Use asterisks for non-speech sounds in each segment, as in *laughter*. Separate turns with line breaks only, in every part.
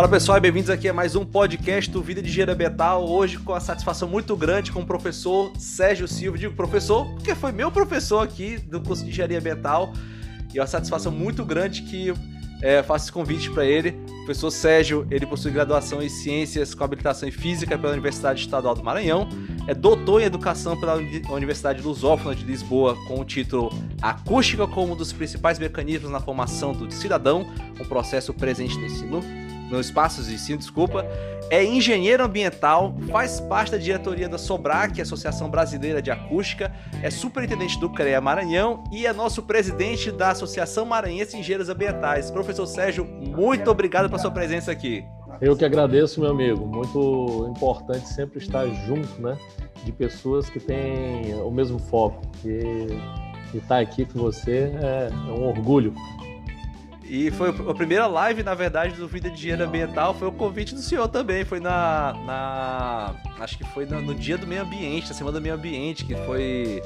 Fala pessoal e bem-vindos aqui a mais um podcast do Vida de Engenharia Ambiental. Hoje com a satisfação muito grande com o professor Sérgio Silva. Digo professor porque foi meu professor aqui do curso de Engenharia Ambiental e é uma satisfação muito grande que é, faço esse convite para ele. O professor Sérgio, ele possui graduação em Ciências com habilitação em Física pela Universidade Estadual do Maranhão, é doutor em Educação pela Universidade Lusófona de Lisboa, com o título Acústica como um dos principais mecanismos na formação do cidadão, um processo presente no ensino, no espaços de ensino, desculpa, é engenheiro ambiental, faz parte da diretoria da SOBRAC, Associação Brasileira de Acústica, é superintendente do CREA Maranhão e é nosso presidente da Associação Maranhense de Engenheiros Ambientais. Professor Sérgio, muito obrigado pela sua presença aqui.
Eu que agradeço, meu amigo. Muito importante sempre estar junto, né? De pessoas que têm o mesmo foco. E estar aqui com você é, é um orgulho.
E foi a primeira live, na verdade, do Vida de Engenharia Ambiental, foi o convite do senhor também. Foi na. na acho que foi no, no dia do meio ambiente, na semana do meio ambiente, que foi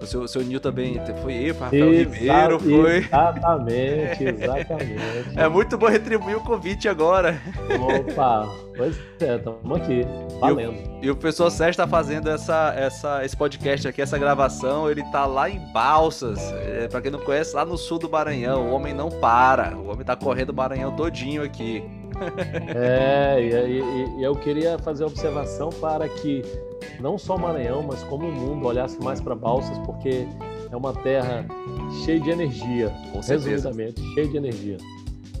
o seu, seu Nil também foi eu, foi Rafael Exa Ribeiro, foi.
Exatamente, *laughs* exatamente.
é muito bom retribuir o convite agora.
Opa, pois é, estamos aqui, valendo.
E o, e o professor Sérgio está fazendo essa, essa, esse podcast aqui, essa gravação, ele tá lá em Balsas. É, para quem não conhece, lá no sul do Maranhão. O homem não para. O homem tá correndo o Maranhão todinho aqui. *laughs*
É, e, e, e, eu queria fazer a observação para que não só o Maranhão, mas como o mundo olhasse mais para Balsas, porque é uma terra cheia de energia, Com resumidamente, cheia de energia.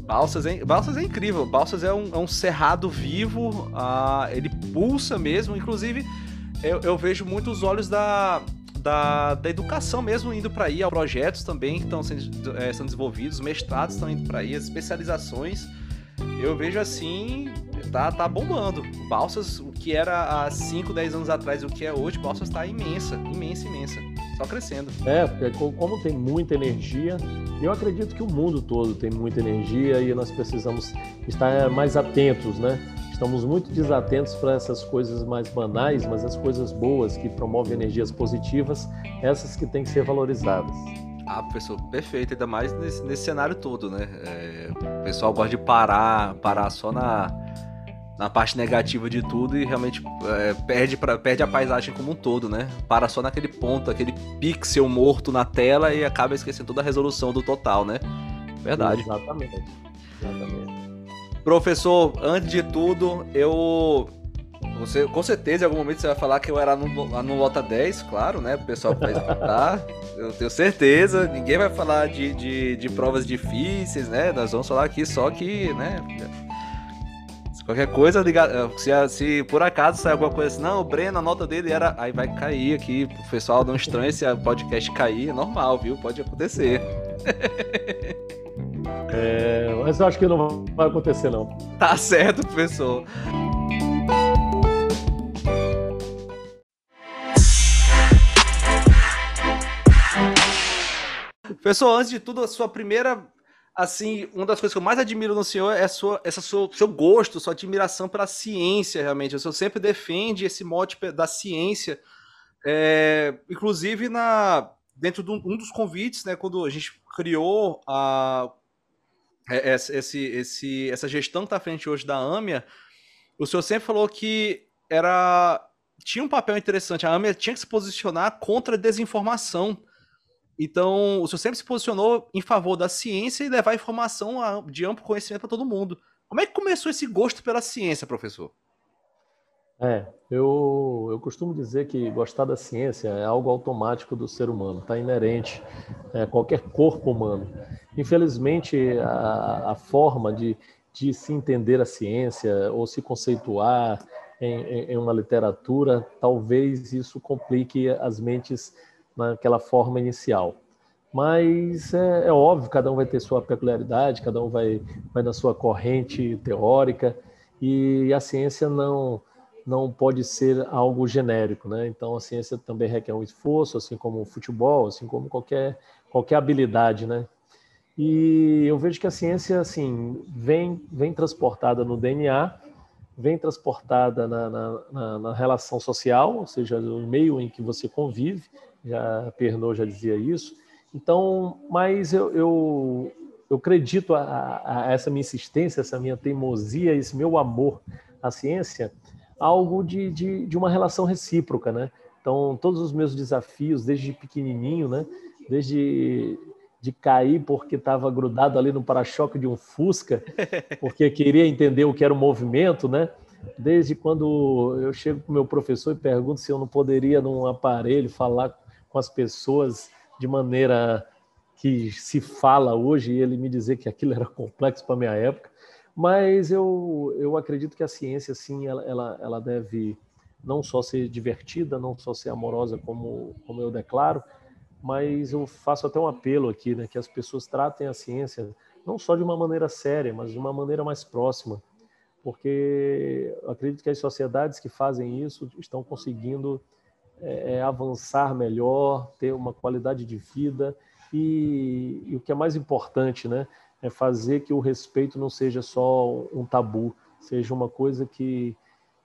Balsas é, Balsas é incrível. Balsas é um, é um cerrado vivo, uh, ele pulsa mesmo. Inclusive, eu, eu vejo muitos olhos da, da, da, educação mesmo indo para aí, projetos também que estão sendo, é, sendo desenvolvidos, mestrados estão indo para aí, as especializações. Eu vejo assim, tá, tá bombando. Balsas, o que era há 5, 10 anos atrás e o que é hoje, Balsas está imensa, imensa, imensa. Só crescendo.
É, porque como tem muita energia, eu acredito que o mundo todo tem muita energia e nós precisamos estar mais atentos, né? Estamos muito desatentos para essas coisas mais banais, mas as coisas boas que promovem energias positivas, essas que têm que ser valorizadas.
Ah, professor, perfeito, ainda mais nesse, nesse cenário todo, né? É, o pessoal gosta de parar, parar só na, na parte negativa de tudo e realmente é, perde, pra, perde a paisagem como um todo, né? Para só naquele ponto, aquele pixel morto na tela e acaba esquecendo toda a resolução do total, né? Verdade.
Exatamente. Exatamente.
Professor, antes de tudo, eu. Você, com certeza, em algum momento você vai falar que eu era no, no Lota 10, claro, né? O pessoal vai escutar. *laughs* eu tenho certeza. Ninguém vai falar de, de, de provas difíceis, né? Nós vamos falar aqui só que, né? Qualquer coisa, se, se por acaso sair alguma coisa assim, não, o Breno, a nota dele era. Aí vai cair aqui, o pessoal não estranha se o podcast cair, é normal, viu? Pode acontecer. *laughs*
É, mas eu acho que não vai acontecer, não.
Tá certo, professor. Professor, antes de tudo, a sua primeira assim, uma das coisas que eu mais admiro no senhor é sua, essa sua, seu gosto, sua admiração pela ciência, realmente. O senhor sempre defende esse mote da ciência, é, inclusive na dentro de um, um, dos convites, né, quando a gente criou a é, esse, esse, essa gestão que está à frente hoje da AMIA, o senhor sempre falou que era tinha um papel interessante. A AMIA tinha que se posicionar contra a desinformação. Então, o senhor sempre se posicionou em favor da ciência e levar informação de amplo conhecimento para todo mundo. Como é que começou esse gosto pela ciência, professor?
É, eu, eu costumo dizer que gostar da ciência é algo automático do ser humano, está inerente a é, qualquer corpo humano. Infelizmente, a, a forma de, de se entender a ciência ou se conceituar em, em uma literatura, talvez isso complique as mentes naquela forma inicial. Mas é, é, óbvio, cada um vai ter sua peculiaridade, cada um vai, vai na sua corrente teórica, e a ciência não, não pode ser algo genérico, né? Então a ciência também requer um esforço, assim como o futebol, assim como qualquer, qualquer habilidade, né? E eu vejo que a ciência, assim, vem, vem transportada no DNA, vem transportada na, na, na, na relação social, ou seja, no meio em que você convive, já Pernod já dizia isso. Então, mas eu, eu, eu acredito a, a, essa minha insistência, essa minha teimosia, esse meu amor à ciência, algo de, de, de uma relação recíproca, né? Então, todos os meus desafios, desde pequenininho, né? Desde de cair porque estava grudado ali no para-choque de um Fusca, *laughs* porque queria entender o que era o movimento, né? Desde quando eu chego para o meu professor e pergunto se eu não poderia, num aparelho, falar com as pessoas de maneira que se fala hoje, e ele me dizer que aquilo era *laughs* complexo para a minha época. Mas eu, eu acredito que a ciência, sim, ela, ela, ela deve não só ser divertida, não só ser amorosa, como, como eu declaro, mas eu faço até um apelo aqui, né, que as pessoas tratem a ciência não só de uma maneira séria, mas de uma maneira mais próxima, porque eu acredito que as sociedades que fazem isso estão conseguindo é, é, avançar melhor, ter uma qualidade de vida e, e, o que é mais importante, né, é fazer que o respeito não seja só um tabu, seja uma coisa que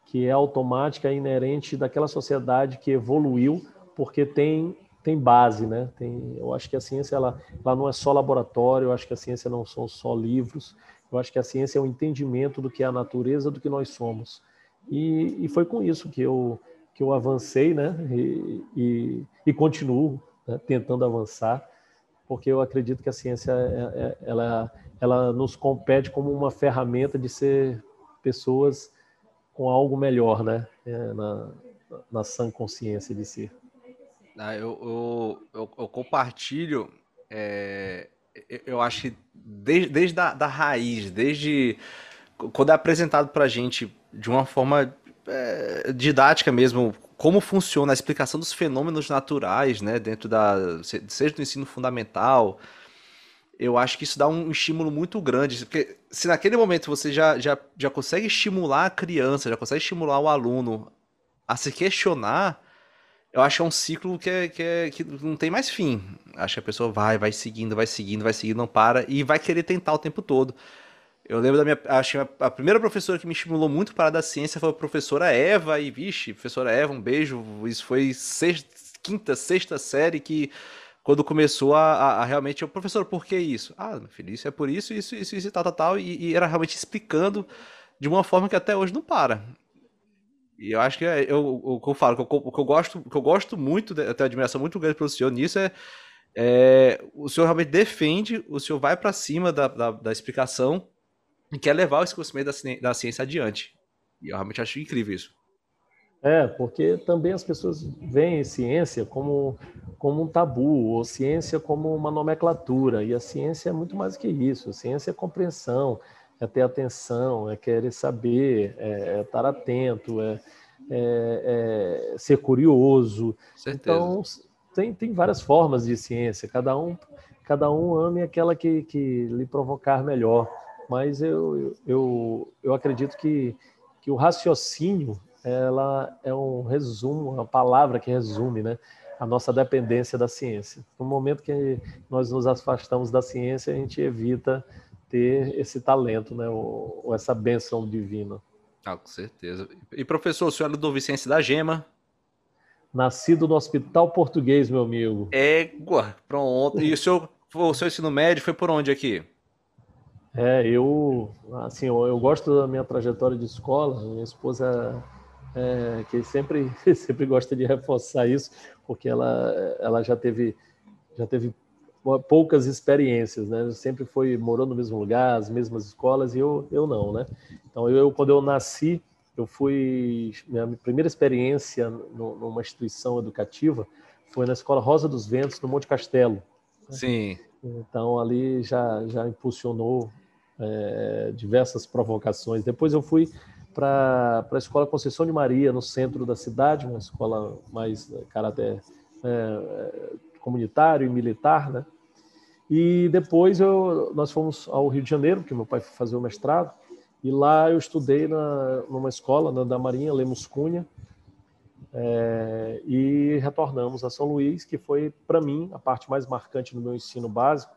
que é automática, é inerente daquela sociedade que evoluiu porque tem tem base, né? Tem, eu acho que a ciência ela, ela não é só laboratório, eu acho que a ciência não são só livros, eu acho que a ciência é o entendimento do que é a natureza, do que nós somos. E, e foi com isso que eu que eu avancei, né? E, e, e continuo né? tentando avançar, porque eu acredito que a ciência é, é, ela ela nos compete como uma ferramenta de ser pessoas com algo melhor, né? É, na, na sã consciência de ser.
Ah, eu, eu, eu, eu compartilho, é, eu acho que desde, desde a da raiz, desde quando é apresentado para a gente de uma forma é, didática mesmo, como funciona a explicação dos fenômenos naturais, né, dentro da, seja do ensino fundamental, eu acho que isso dá um estímulo muito grande, porque se naquele momento você já, já, já consegue estimular a criança, já consegue estimular o aluno a se questionar, eu acho que é um ciclo que, é, que, é, que não tem mais fim. Acho que a pessoa vai, vai seguindo, vai seguindo, vai seguindo, não para e vai querer tentar o tempo todo. Eu lembro da minha. Acho que a primeira professora que me estimulou muito para da ciência foi a professora Eva, e vixe, professora Eva, um beijo. Isso foi sexta, quinta, sexta série que. Quando começou a, a, a realmente, o professor, por que isso? Ah, meu filho, isso é por isso, isso, isso, isso e tal, tal, tal. E, e era realmente explicando de uma forma que até hoje não para. E eu acho que é, eu, o que eu falo, que eu, o que eu gosto, que eu gosto muito, eu tenho admiração muito grande pelo senhor nisso é, é o senhor realmente defende, o senhor vai para cima da, da, da, explicação e quer levar esse conhecimento da, da ciência adiante. E eu realmente acho incrível isso.
É, porque também as pessoas veem ciência como, como um tabu, ou ciência como uma nomenclatura, e a ciência é muito mais que isso. A ciência é compreensão, é ter atenção, é querer saber, é, é estar atento, é, é, é ser curioso.
Certeza. Então,
tem, tem várias formas de ciência, cada um, cada um ame aquela que, que lhe provocar melhor. Mas eu, eu, eu acredito que, que o raciocínio ela é um resumo, uma palavra que resume né, a nossa dependência da ciência. No momento que nós nos afastamos da ciência, a gente evita ter esse talento, né? Ou, ou essa benção divina.
Ah, com certeza. E professor, o senhor é do Vicente da Gema?
Nascido no Hospital Português, meu amigo.
É, pronto. E o seu, o seu ensino médio foi por onde aqui?
É, eu, assim, eu, eu gosto da minha trajetória de escola. Minha esposa, é, que sempre, *laughs* sempre gosta de reforçar isso, porque ela, ela já teve, já teve poucas experiências, né? Sempre foi morou no mesmo lugar, as mesmas escolas e eu eu não, né? Então eu quando eu nasci, eu fui minha primeira experiência numa instituição educativa foi na escola Rosa dos Ventos no Monte Castelo.
Né? Sim.
Então ali já já impulsionou é, diversas provocações. Depois eu fui para a escola Conceição de Maria no centro da cidade, uma escola mais caráter é, comunitário e militar, né? E depois eu, nós fomos ao Rio de Janeiro, porque meu pai foi fazer o mestrado, e lá eu estudei na, numa escola na, da Marinha, Lemos Cunha, é, e retornamos a São Luís, que foi, para mim, a parte mais marcante do meu ensino básico,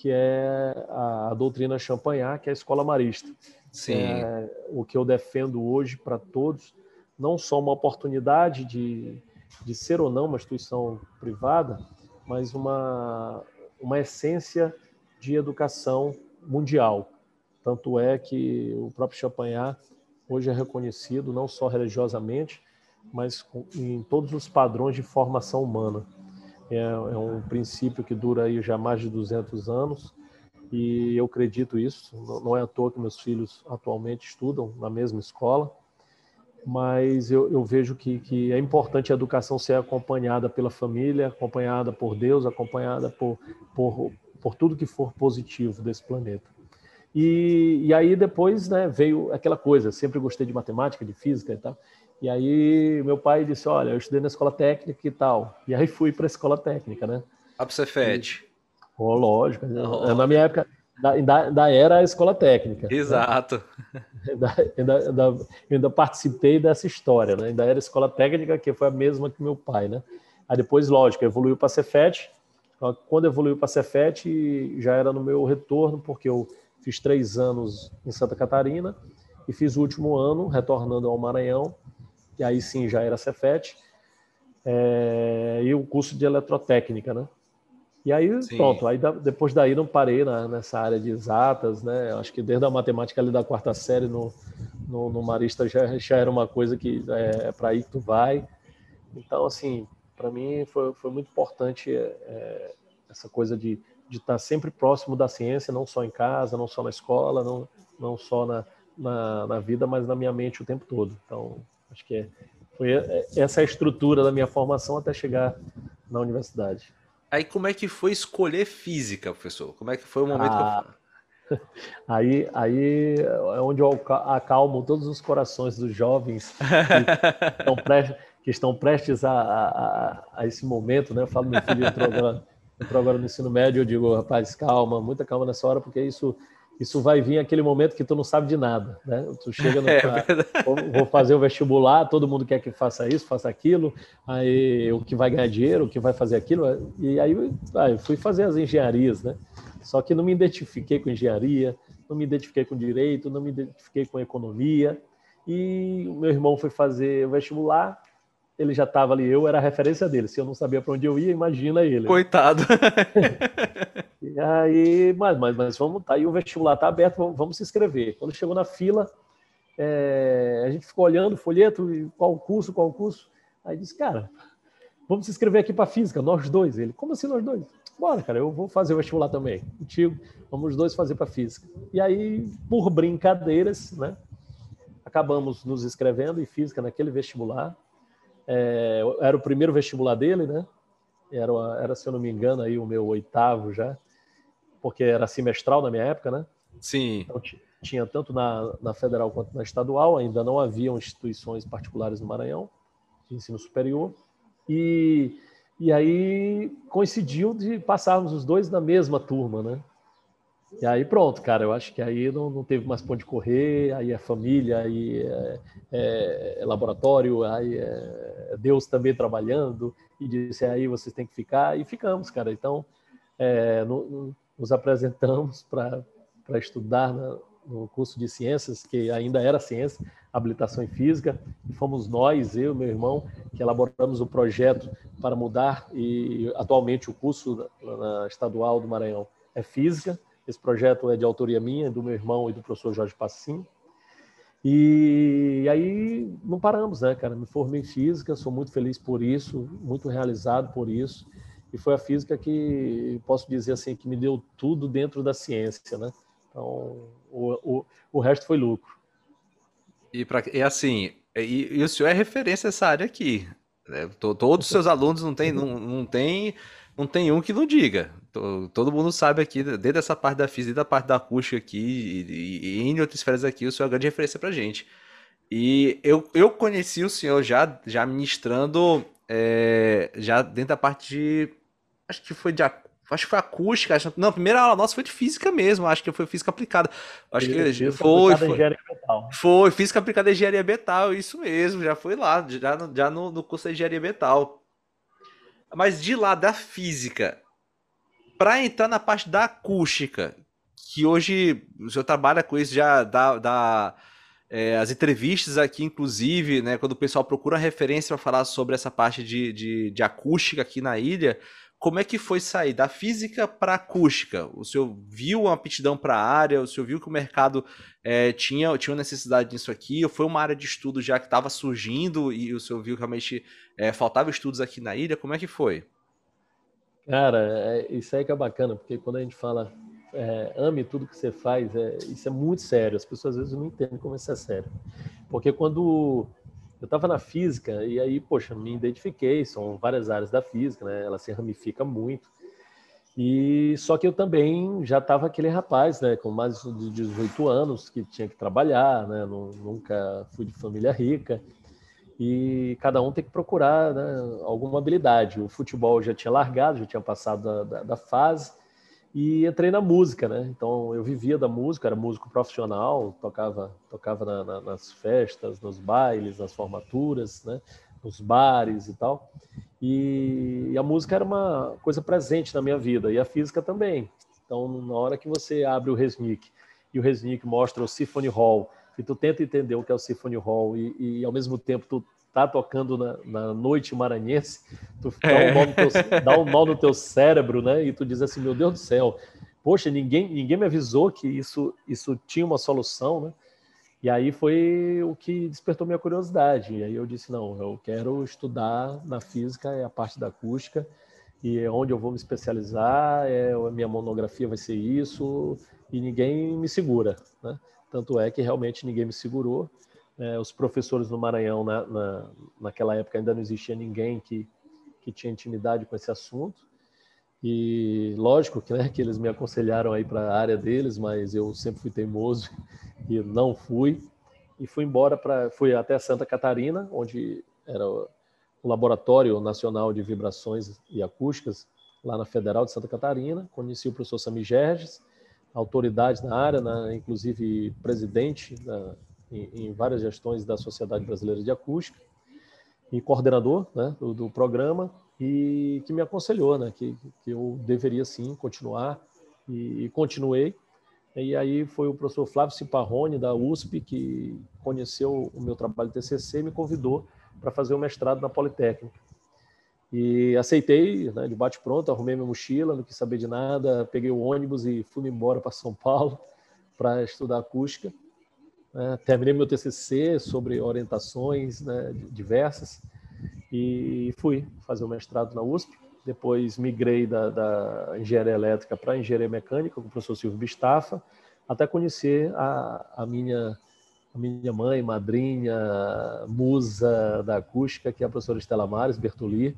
que é a, a doutrina Champagnat, que é a escola marista.
Sim.
É, o que eu defendo hoje para todos, não só uma oportunidade de, de ser ou não uma instituição privada, mas uma, uma essência de educação mundial. Tanto é que o próprio Champagnat hoje é reconhecido não só religiosamente, mas em todos os padrões de formação humana. É, é um princípio que dura aí já mais de 200 anos e eu acredito isso. Não é à toa que meus filhos atualmente estudam na mesma escola, mas eu, eu vejo que, que é importante a educação ser acompanhada pela família, acompanhada por Deus, acompanhada por, por, por tudo que for positivo desse planeta. E, e aí depois né, veio aquela coisa, sempre gostei de matemática, de física e tal. E aí meu pai disse, olha, eu estudei na escola técnica e tal. E aí fui para a escola técnica, né?
A pro Cefet.
Oh, lógico. Oh. Na minha época, ainda, ainda era a escola técnica.
Né? Exato.
Né? *laughs* Ainda, ainda, ainda, ainda, participei dessa história, né? Ainda era a escola técnica, que foi a mesma que meu pai, né? Aí depois, lógico, evoluiu para a Cefet. Quando evoluiu para a Cefet, já era no meu retorno, porque eu fiz três anos em Santa Catarina e fiz o último ano retornando ao Maranhão, e aí sim já era Cefet, é, e o curso de eletrotécnica, né? E aí, sim. pronto, aí depois daí não parei na, nessa área de exatas, né? Acho que desde a matemática ali da quarta série no, no, no Marista já, já era uma coisa que é, é para aí que tu vai. Então, assim, para mim foi, foi muito importante é, essa coisa de de estar sempre próximo da ciência, não só em casa, não só na escola, não, não só na, na, na vida, mas na minha mente o tempo todo. Então, acho que é, foi essa é a estrutura da minha formação até chegar na universidade.
Aí como é que foi escolher física, professor? Como é que foi o momento ah, que eu... *laughs*
Aí, aí é onde eu acalmo todos os corações dos jovens *laughs* que estão prestes, que estão prestes a, a, a, esse momento, né? Eu falo, meu filho entrou agora entrou agora no ensino médio, eu digo, rapaz, calma, muita calma nessa hora, porque isso isso vai vir aquele momento que tu não sabe de nada, né? Tu chega no *laughs* é, vou, vou fazer o vestibular, todo mundo quer que faça isso, faça aquilo, aí o que vai ganhar dinheiro, o que vai fazer aquilo, e aí ah, eu fui fazer as engenharias, né? Só que não me identifiquei com engenharia, não me identifiquei com direito, não me identifiquei com economia, e o meu irmão foi fazer o vestibular, ele já estava ali, eu era a referência dele. Se eu não sabia para onde eu ia, imagina ele.
Coitado. *laughs*
e aí, mas, mas, mas vamos, tá aí o vestibular tá aberto, vamos, vamos se inscrever. Quando chegou na fila, é, a gente ficou olhando o folheto, qual curso, qual curso. Aí disse, cara, vamos se inscrever aqui para física, nós dois. Ele, como assim nós dois? Bora, cara, eu vou fazer o vestibular também, contigo. Vamos os dois fazer para física. E aí, por brincadeiras, né, acabamos nos inscrevendo em física naquele vestibular. É, era o primeiro vestibular dele, né? Era, era, se eu não me engano, aí o meu oitavo já, porque era semestral na minha época, né?
Sim.
Então, tinha tanto na, na federal quanto na estadual, ainda não haviam instituições particulares no Maranhão de ensino superior. E, e aí coincidiu de passarmos os dois na mesma turma, né? E aí pronto, cara, eu acho que aí não, não teve mais ponto de correr, aí é família, aí é, é, é laboratório, aí é Deus também trabalhando, e disse aí vocês têm que ficar, e ficamos, cara. Então, é, no, no, nos apresentamos *laughs* para estudar na, no curso de ciências, que ainda era ciência, habilitação em física, e fomos nós, eu e meu irmão, que elaboramos o projeto para mudar, e atualmente o curso estadual do Maranhão é física, esse projeto é de autoria minha, do meu irmão e do professor Jorge Passim. E aí não paramos, né, cara? Me formei em física, sou muito feliz por isso, muito realizado por isso. E foi a física que posso dizer assim que me deu tudo dentro da ciência, né? Então o, o, o resto foi lucro.
E, pra, e assim, e, e o senhor é referência nessa área aqui. Né? Todos os seus alunos não tem, não, não tem não tem um que não diga. Todo mundo sabe aqui, desde essa parte da física, da parte da acústica aqui, e, e, em outras esferas aqui, o senhor é uma grande referência pra gente. E eu, eu conheci o senhor já, já ministrando, é, já dentro da parte de. Acho que foi de acho que foi acústica. Acho, não, a primeira aula nossa foi de física mesmo. Acho que foi física aplicada. Acho que física foi. Foi, foi, física aplicada em engenharia metal, isso mesmo. Já foi lá, já, já no, no curso de engenharia metal. Mas de lá da física, para entrar na parte da acústica, que hoje o senhor trabalha com isso, já dá, dá é, as entrevistas aqui, inclusive, né, quando o pessoal procura referência para falar sobre essa parte de, de, de, acústica aqui na ilha, como é que foi sair da física para acústica? O senhor viu uma aptidão para a área? O senhor viu que o mercado é, tinha, tinha necessidade disso aqui? Foi uma área de estudo já que estava surgindo e o senhor viu que realmente é, faltava estudos aqui na ilha? Como é que foi?
Cara, é, isso aí que é bacana, porque quando a gente fala é, ame tudo que você faz, é, isso é muito sério. As pessoas às vezes não entendem como isso é sério. Porque quando eu estava na física e aí, poxa, me identifiquei, são várias áreas da física, né? Ela se ramifica muito. E só que eu também já estava aquele rapaz, né, com mais de 18 anos, que tinha que trabalhar, né? Nunca fui de família rica. E cada um tem que procurar né, alguma habilidade. O futebol já tinha largado, já tinha passado da, da, da fase e entrei na música, né? Então eu vivia da música, era músico profissional, tocava tocava na, na, nas festas, nos bailes, nas formaturas, né? Nos bares e tal. E, e, a música era uma coisa presente na minha vida e a física também. Então na hora que você abre o Resnick e o Resnick mostra o Symphony Hall e tu tenta entender o que é o Symphony Hall e, e ao mesmo tempo tu tá tocando na, na noite maranhense, tu dá, um no teu, dá um nó no teu cérebro, né? E tu diz assim, meu Deus do céu, poxa, ninguém, ninguém me avisou que isso, isso tinha uma solução, né? E aí foi o que despertou minha curiosidade. E aí eu disse, não, eu quero estudar na física, é a parte da acústica, e é onde eu vou me especializar, é, a minha monografia vai ser isso, e ninguém me segura, né? Tanto é que realmente ninguém me segurou. É, os professores no Maranhão, na, na, naquela época, ainda não existia ninguém que, que tinha intimidade com esse assunto. E lógico que, né, que eles me aconselharam aí para a área deles, mas eu sempre fui teimoso e não fui. E fui embora para, fui até Santa Catarina, onde era o Laboratório Nacional de Vibrações e Acústicas, lá na Federal de Santa Catarina. Conheci o professor Sami Gerges, autoridade na área, né, inclusive presidente da, em, em, várias gestões da Sociedade Brasileira de Acústica e coordenador né, do, do, programa e que me aconselhou né, que, que eu deveria sim continuar e, e, continuei. E aí foi o professor Flávio Ciparrone, da USP, que conheceu o meu trabalho de TCC e me convidou para fazer o mestrado na Politécnica. E aceitei, né, de bate-pronto, arrumei minha mochila, não quis saber de nada, peguei o ônibus e fui embora para São Paulo *laughs* para estudar acústica. Né? Terminei meu TCC sobre orientações né, diversas e fui fazer o mestrado na USP. Depois migrei da, da engenharia elétrica para engenharia mecânica com o professor Silvio Bistafa, até conhecer a, a minha a minha mãe, madrinha, musa da acústica, que é a professora Estela Mares Bertoli,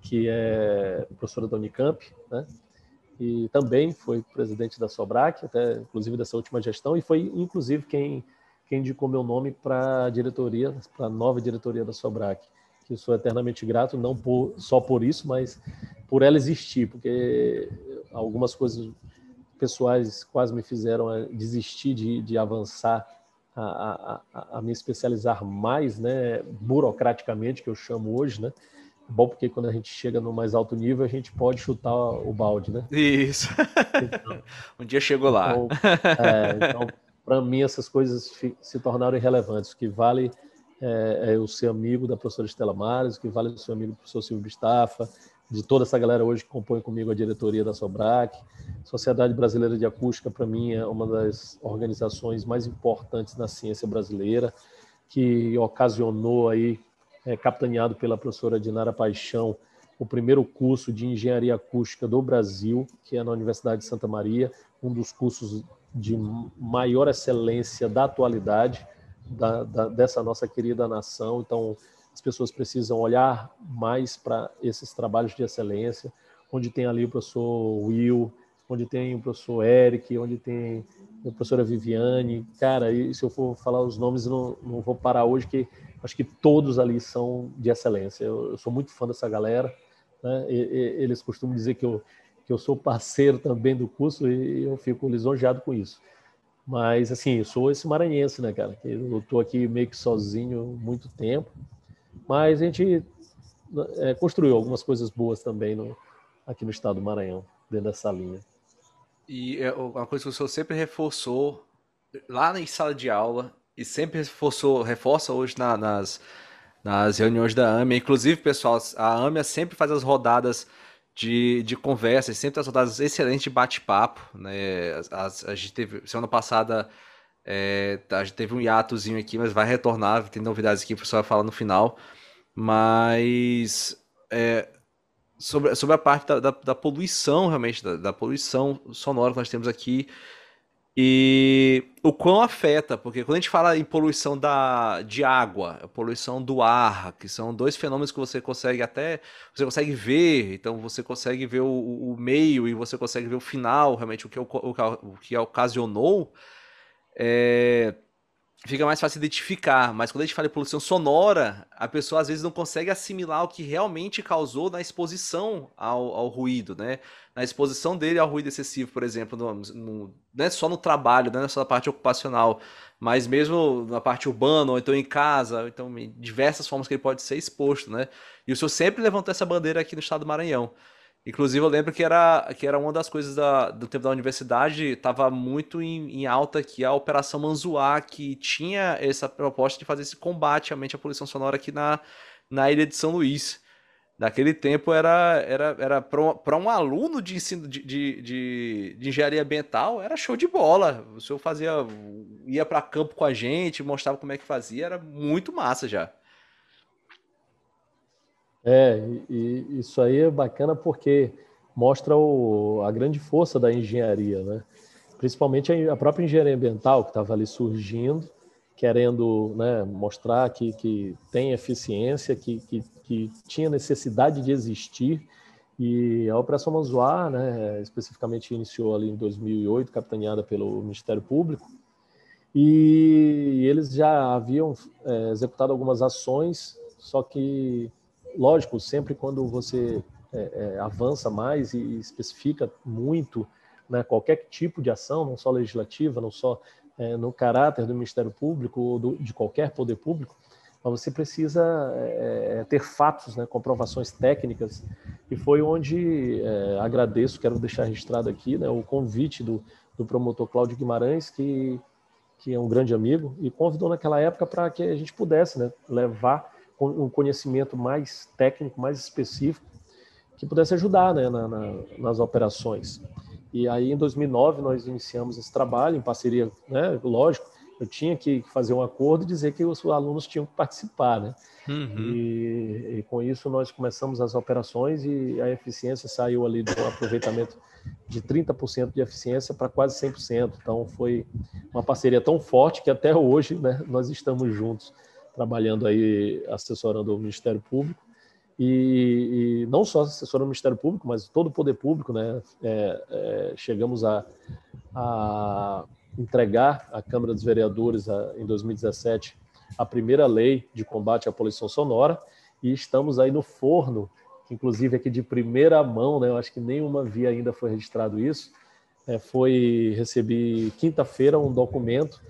que é professora da Unicamp, né? E também foi presidente da Sobrac, até inclusive dessa última gestão, e foi inclusive quem quem indicou meu nome para a diretoria, para a nova diretoria da Sobrac, que sou eternamente grato, não por, só por isso, mas por ela existir, porque algumas coisas pessoais quase me fizeram eh, desistir de, de avançar, a, a, a, me especializar mais, né, burocraticamente, que eu chamo hoje, né, bom porque quando a gente chega no mais alto nível, a gente pode chutar o balde, né?
Isso. Então, *laughs* um dia chegou lá.
Então, é, então para mim essas coisas se tornaram irrelevantes. O que vale é, é o ser amigo da professora Estela Mares, o que vale o ser amigo do professor Silvio Bistafa, de toda essa galera hoje que compõe comigo a diretoria da Sobrac. Sociedade Brasileira de Acústica, para mim, é uma das organizações mais importantes na ciência brasileira, que ocasionou aí, é, capitaneado pela professora Dinara Paixão, o primeiro curso de engenharia acústica do Brasil, que é na Universidade de Santa Maria, um dos cursos de maior excelência da atualidade da, da, dessa nossa querida nação. Então, as pessoas precisam olhar mais para esses trabalhos de excelência, onde tem ali o professor Will, onde tem o professor Eric, onde tem a professora Viviane. Cara, e se eu for falar os nomes, não, não vou parar hoje, que acho que todos ali são de excelência. Eu, eu sou muito fã dessa galera. Né? E, e, eles costumam dizer que eu que eu sou parceiro também do curso e eu fico lisonjeado com isso. Mas, assim, eu sou esse maranhense, né, cara? Eu estou aqui meio que sozinho muito tempo, mas a gente é, construiu algumas coisas boas também no, aqui no estado do Maranhão, dentro dessa linha.
E é uma coisa que o senhor sempre reforçou lá na sala de aula e sempre reforçou, reforça hoje na, nas, nas reuniões da AMIA. Inclusive, pessoal, a AMIA sempre faz as rodadas de, de conversa, sempre as rodadas excelentes de bate-papo. Né? A, gente teve, semana passada, é, a gente teve um hiatozinho aqui, mas vai retornar, tem novidades aqui, o pessoal vai falar no final. Mas é, sobre, sobre a parte da, da, da poluição, realmente, da, da, poluição sonora que nós temos aqui, e o quão afeta, porque quando a gente fala em poluição da, de água, poluição do ar, que são dois fenômenos que você consegue até, você consegue ver, então você consegue ver o, o meio e você consegue ver o final, realmente o que, o, o que ocasionou, é, fica mais fácil identificar, mas quando a gente fala de poluição sonora, a pessoa às vezes não consegue assimilar o que realmente causou na exposição ao, ao ruído, né? Na exposição dele ao ruído excessivo, por exemplo, no, no, não é só no trabalho, não é só na parte ocupacional, mas mesmo na parte urbana, ou então em casa, ou então em diversas formas que ele pode ser exposto, né? E o senhor sempre levantou essa bandeira aqui no estado do Maranhão. Inclusive, eu lembro que era, que era uma das coisas da, do tempo da universidade, estava muito em, em, alta que a Operação Manzuá, que tinha essa proposta de fazer esse combate realmente à poluição sonora aqui na, na ilha de São Luís. Naquele tempo era, era, era para um aluno de ensino de, de, de, de, engenharia ambiental, era show de bola. O senhor fazia, ia para campo com a gente, mostrava como é que fazia, era muito massa já.
É, e isso aí é bacana porque mostra o, a grande força da engenharia, né? Principalmente a própria engenharia ambiental que estava ali surgindo, querendo né, mostrar que, que tem eficiência, que, que, que tinha necessidade de existir. E a Operação Manzoá, né, especificamente, iniciou ali em 2008, capitaneada pelo Ministério Público, e eles já haviam é, executado algumas ações, só que lógico, sempre quando você é, é, avança mais e especifica muito né, qualquer tipo de ação, não só legislativa, não só é, no caráter do Ministério Público ou do, de qualquer poder público, mas você precisa é, é ter fatos, né, comprovações técnicas, e foi onde é, agradeço, quero deixar registrado aqui, né, o convite do, do promotor Cláudio Guimarães, que, que é um grande amigo, e convidou naquela época para que a gente pudesse né, levar um conhecimento mais técnico, mais específico, que pudesse ajudar né, na, na, nas operações. E aí, em 2009, nós iniciamos esse trabalho em parceria, né, lógico, eu tinha que fazer um acordo e dizer que os alunos tinham que participar, né? Uhum. E, e, com isso nós começamos as operações e a eficiência saiu ali de um aproveitamento de 30% de eficiência para quase 100%. Então foi uma parceria tão forte que até hoje né, nós estamos juntos trabalhando aí, assessorando o Ministério Público. E, e não só assessorando o Ministério Público, mas todo o poder público, né? É, é, chegamos a, a, entregar à Câmara dos Vereadores, a, em 2017, a primeira lei de combate à poluição sonora, e estamos aí no forno, inclusive aqui de primeira mão, né? Eu acho que nenhuma via ainda foi registrado isso. É, foi recebi quinta-feira um documento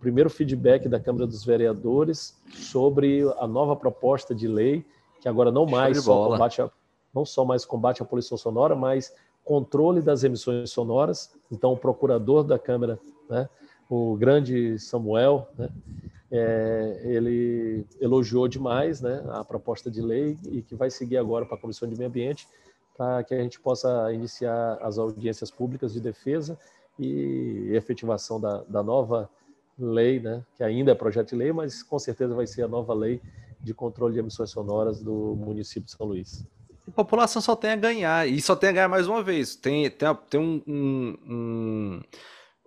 primeiro feedback da Câmara dos Vereadores sobre a nova proposta de lei, que agora não mais só combate a, não só mais combate à poluição sonora, mas controle das emissões sonoras. Então, o procurador da Câmara, né, o grande Samuel, né, é, ele elogiou demais né, a proposta de lei e que vai seguir agora para a Comissão de Meio Ambiente para que a gente possa iniciar as audiências públicas de defesa e efetivação da, da nova lei, né, que ainda é projeto de lei, mas com certeza vai ser a nova lei de controle de emissões sonoras do município de São Luís.
A população só tem a ganhar, e só tem a ganhar mais uma vez. Tem, tem, tem um, um, um,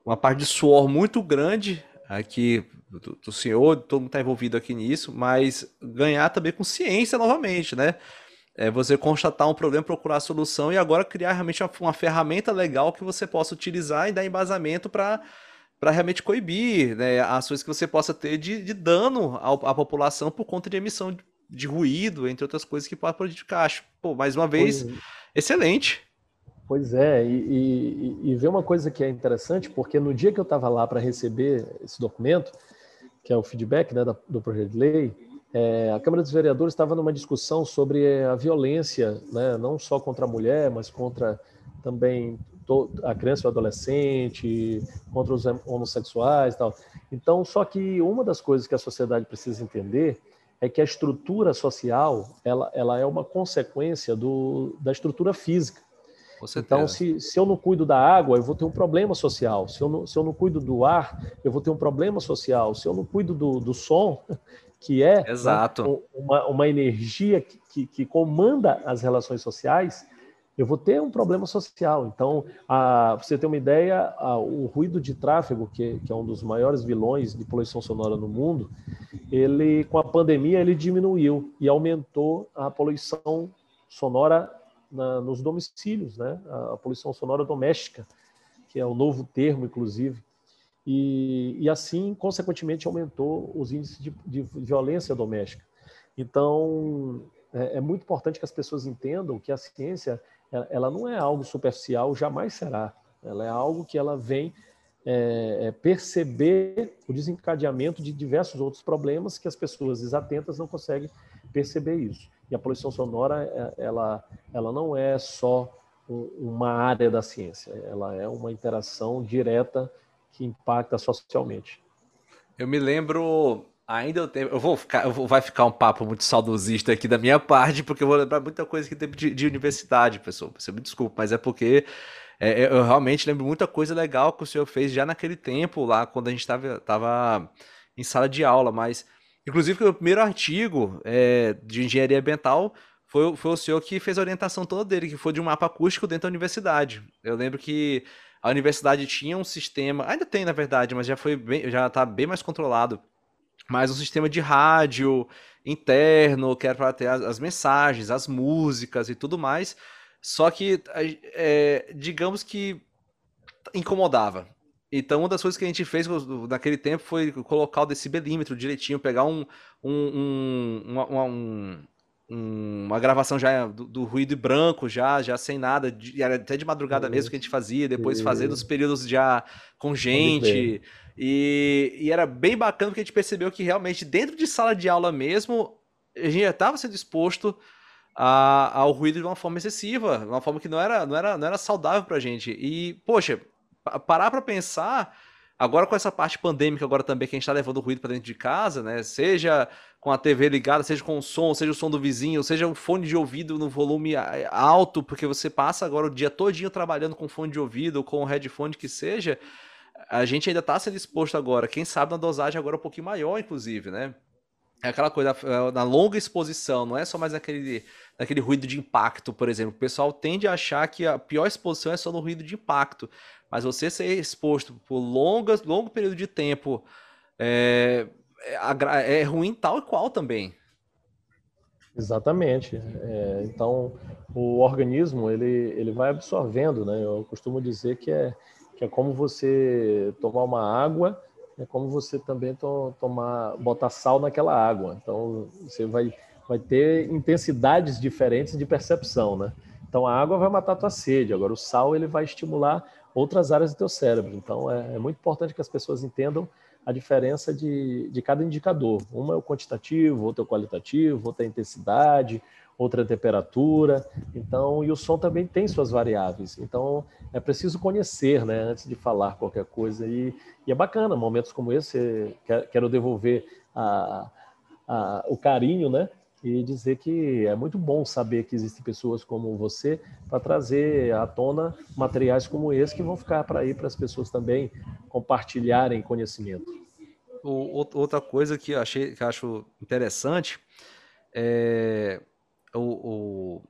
uma parte de suor muito grande aqui do, do senhor, todo mundo está envolvido aqui nisso, mas ganhar também com ciência novamente, né? É você constatar um problema, procurar a solução e agora criar realmente uma, uma ferramenta legal que você possa utilizar e dar embasamento para para realmente coibir né, ações que você possa ter de, de dano à população por conta de emissão de, de, ruído, entre outras coisas que pode prejudicar. Acho, pô, mais uma vez, pois, excelente.
Pois é, e, e, e ver uma coisa que é interessante, porque no dia que eu estava lá para receber esse documento, que é o feedback né, do projeto de lei, é, a Câmara dos Vereadores estava numa discussão sobre a violência, né, não só contra a mulher, mas contra também a criança e o adolescente, contra os homossexuais e tal. Então, só que uma das coisas que a sociedade precisa entender é que a estrutura social ela, ela é uma consequência do, da estrutura física. Então, se, se eu não cuido da água, eu vou ter um problema social. Se eu não, se eu não cuido do ar, eu vou ter um problema social. Se eu não cuido do, do som, *laughs* que é né, uma, uma energia que, que, que comanda as relações sociais, eu vou ter um problema social. Então, a, você ter uma ideia, a, o ruído de tráfego, que, que, é um dos maiores vilões de poluição sonora no mundo, ele, com a pandemia, ele diminuiu e aumentou a poluição sonora na, nos domicílios, né? A, a, poluição sonora doméstica, que é o novo termo, inclusive. E, e assim, consequentemente, aumentou os índices de, de violência doméstica. Então, é, é muito importante que as pessoas entendam que a ciência ela não é algo superficial, jamais será. Ela é algo que ela vem é, é, perceber o desencadeamento de diversos outros problemas que as pessoas desatentas não conseguem perceber isso. E a poluição sonora, é, ela, ela não é só uma área da ciência, ela é uma interação direta que impacta socialmente.
Eu me lembro Ainda eu tenho. Eu vou ficar. Eu vou, vai ficar um papo muito saudosista aqui da minha parte, porque eu vou lembrar muita coisa que tem de, de universidade, pessoal. Você me desculpa, mas é porque é, é, eu realmente lembro muita coisa legal que o senhor fez já naquele tempo, lá quando a gente estava tava em sala de aula. Mas, inclusive, o primeiro artigo é, de engenharia ambiental foi, foi o senhor que fez a orientação toda dele, que foi de um mapa acústico dentro da universidade. Eu lembro que a universidade tinha um sistema, ainda tem na verdade, mas já foi bem, já está bem mais controlado mas um sistema de rádio interno, que era para ter as, as, mensagens, as músicas e tudo mais. Só que, é, digamos que incomodava. Então, uma das coisas que a gente fez naquele tempo foi colocar o decibelímetro direitinho, pegar um, um, um, um uma gravação já do, do, ruído branco, já, já sem nada, de, até de madrugada mesmo que a gente fazia, depois fazer nos períodos já com gente. E, e, era bem bacana porque a gente percebeu que realmente dentro de sala de aula mesmo, a gente já estava sendo exposto a, ao ruído de uma forma excessiva, de uma forma que não era, não era, não era saudável pra gente. E, poxa, parar para pensar, agora com essa parte pandêmica agora também que a gente está levando o ruído para dentro de casa, né? Seja com a TV ligada, seja com o som, seja o som do vizinho, seja o fone de ouvido no volume alto, porque você passa agora o dia todinho trabalhando com fone de ouvido ou com o headphone que seja, a gente ainda está sendo exposto agora, quem sabe na dosagem agora um pouquinho maior, inclusive, né? É aquela coisa, é, na longa exposição, não é só mais naquele, naquele ruído de impacto, por exemplo. O pessoal tende a achar que a pior exposição é só no ruído de impacto. Mas você ser exposto por longas, longo período de tempo é, é, é ruim tal e qual também.
Exatamente. É, então, o organismo ele, ele vai absorvendo, né? Eu costumo dizer que é, que é como você tomar uma água, é como você também to, tomar, botar sal naquela água. Então, você vai, vai ter intensidades diferentes de percepção, né? Então, a água vai matar a tua sede. Agora, o sal ele vai estimular outras áreas do teu cérebro. Então, é, é muito importante que as pessoas entendam a diferença de, de cada indicador. Uma é o quantitativo, outro é o qualitativo, outra é a intensidade, outra é a temperatura. Então, e o som também tem suas variáveis. Então, é preciso conhecer, né, antes de falar qualquer coisa. E, e é bacana, momentos como esse, quero devolver a, a, o carinho, né, e dizer que é muito bom saber que existem pessoas como você para trazer à tona materiais como esse que vão ficar para ir para as pessoas também compartilharem conhecimento.
Outra coisa que eu achei que eu acho interessante é o, o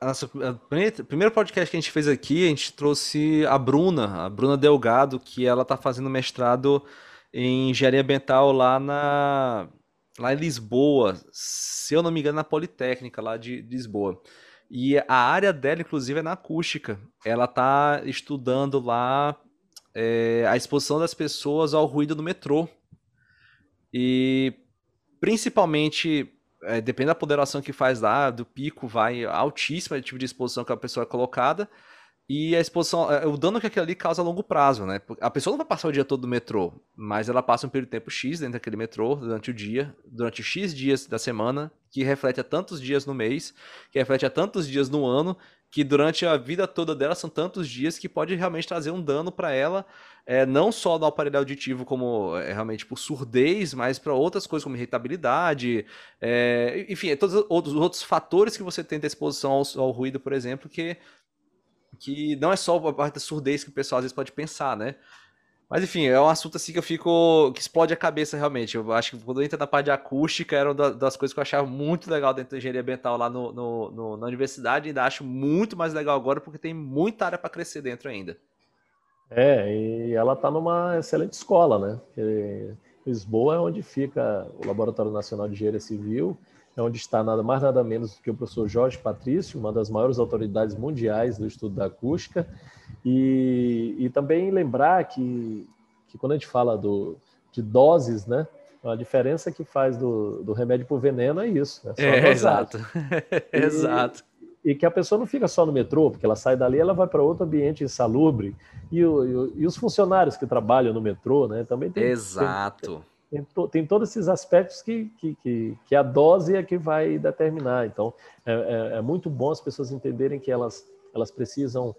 a nossa, a primeiro podcast que a gente fez aqui, a gente trouxe a Bruna, a Bruna Delgado, que ela está fazendo mestrado em engenharia ambiental lá na lá em Lisboa, se eu não me engano, na Politécnica lá de Lisboa. E a área dela, inclusive, é na acústica. Ela está estudando lá é, a exposição das pessoas ao ruído do metrô. E principalmente, é, depende da ponderação que faz lá, do pico vai altíssima, o tipo de exposição que a pessoa é colocada. E a exposição, é, o dano que aquilo ali causa a longo prazo, né? A pessoa não vai passar o dia todo no metrô, mas ela passa um período de tempo X dentro daquele metrô durante o dia, durante X dias da semana, que reflete a tantos dias no mês, que reflete a tantos dias no ano, que durante a vida toda dela são tantos dias que pode realmente trazer um dano para ela, é, não só no aparelho auditivo, como é, realmente por surdez, mas para outras coisas como irritabilidade, é, enfim, é todos os outros, fatores que você tem da exposição ao, ao ruído, por exemplo, que, que não é só a parte da surdez que o pessoal às vezes pode pensar, né? Mas enfim, é um assunto assim que eu fico. que explode a cabeça realmente. Eu acho que quando eu entro na parte de acústica, era uma das coisas que eu achava muito legal dentro da engenharia ambiental lá no, no, no na universidade. E ainda acho muito mais legal agora porque tem muita área para crescer dentro ainda.
É, e ela está numa excelente escola, né? Porque Lisboa é onde fica o Laboratório Nacional de Engenharia Civil, é onde está nada mais nada menos do que o professor Jorge Patrício, uma das maiores autoridades mundiais do estudo da acústica. E, e também lembrar que, que quando a gente fala do, de doses, né? A diferença que faz do, do remédio para o veneno é isso. Né?
É, exato. *laughs* exato.
E que a pessoa não fica só no metrô, porque ela sai dali, ela vai para outro ambiente insalubre. E, o, e, os funcionários que trabalham no metrô, né? Também tem.
Exato.
Tem, tem, tem todos esses aspectos que, que, que, que, a dose é que vai determinar. Então, é, é, é muito bom as pessoas entenderem que elas, elas precisam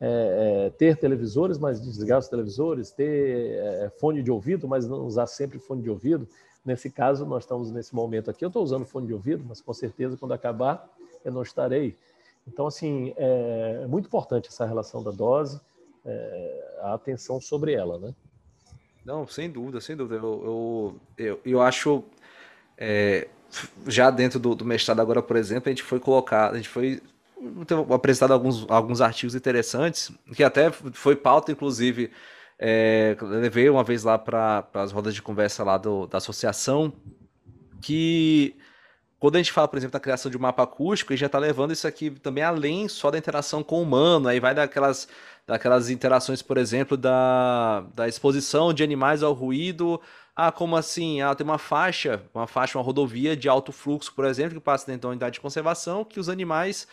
é, é, ter televisores, mas desligar os televisores, ter é, fone de ouvido, mas não usar sempre fone de ouvido. Nesse caso, nós estamos nesse momento aqui, eu estou usando fone de ouvido, mas com certeza quando acabar eu não estarei. Então, assim, é, é muito importante essa relação da dose, é, a atenção sobre ela, né?
Não, sem dúvida, sem dúvida. Eu, eu, eu, eu acho, é, já dentro do, do mestrado agora, por exemplo, a gente foi colocar, a gente foi tenho apresentado alguns, alguns artigos interessantes, que até foi pauta, inclusive, é, levei uma vez lá para as rodas de conversa lá do, da associação, que quando a gente fala, por exemplo, da criação de um mapa acústico, a gente já está levando isso aqui também além só da interação com o humano, aí vai daquelas, daquelas interações, por exemplo, da, da exposição de animais ao ruído, ah, como assim? Ah, tem uma faixa, uma faixa, uma rodovia de alto fluxo, por exemplo, que passa dentro da unidade de conservação, que os animais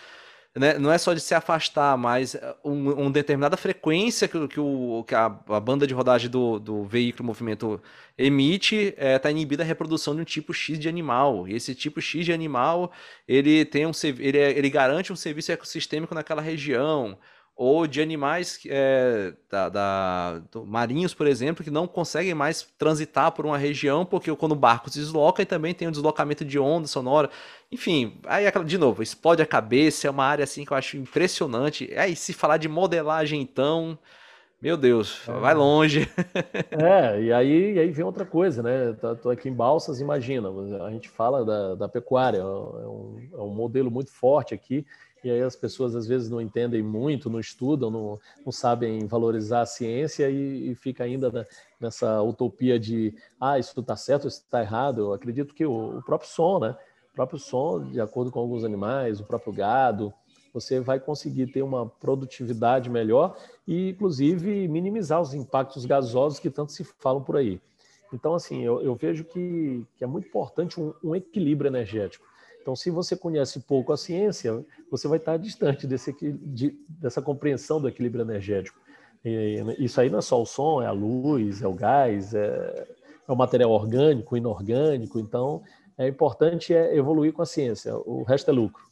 né, não é só de se afastar, mas eh, uma um determinada frequência que, que, o, que a, a, banda de rodagem do, do veículo movimento emite está eh, é, inibida a reprodução de um tipo X de animal. E esse tipo X de animal ele tem um ele, é, ele garante um serviço ecossistêmico naquela região ou de animais é, da, da, marinhos, por exemplo, que não conseguem mais transitar por uma região, porque quando o barco se desloca, e também tem um deslocamento de onda sonora. Enfim, aí de novo, explode a cabeça, é uma área assim que eu acho impressionante. Aí se falar de modelagem, então, meu Deus, é. vai longe. *laughs*
É, e aí, e aí vem outra coisa, né? Tô aqui em Balsas, imagina, a gente fala da, da pecuária, é um, é um modelo muito forte aqui, e aí as pessoas às vezes não entendem muito, não estudam, não, não sabem valorizar a ciência e, e fica ainda na, nessa utopia de ah, isso está certo, isso está errado. Eu acredito que o, o, próprio som, né? O próprio som, de acordo com alguns animais, o próprio gado, você vai conseguir ter uma produtividade melhor e, inclusive, minimizar os impactos gasosos que tanto se falam por aí. Então, assim, eu, eu vejo que, que, é muito importante um, um equilíbrio energético. Então, se você conhece pouco a ciência, você vai estar distante desse, de, dessa compreensão do equilíbrio energético. E, isso aí não é só o som, é a luz, é o gás, é, é o material orgânico, inorgânico. Então, é importante é evoluir com a ciência. O resto é lucro.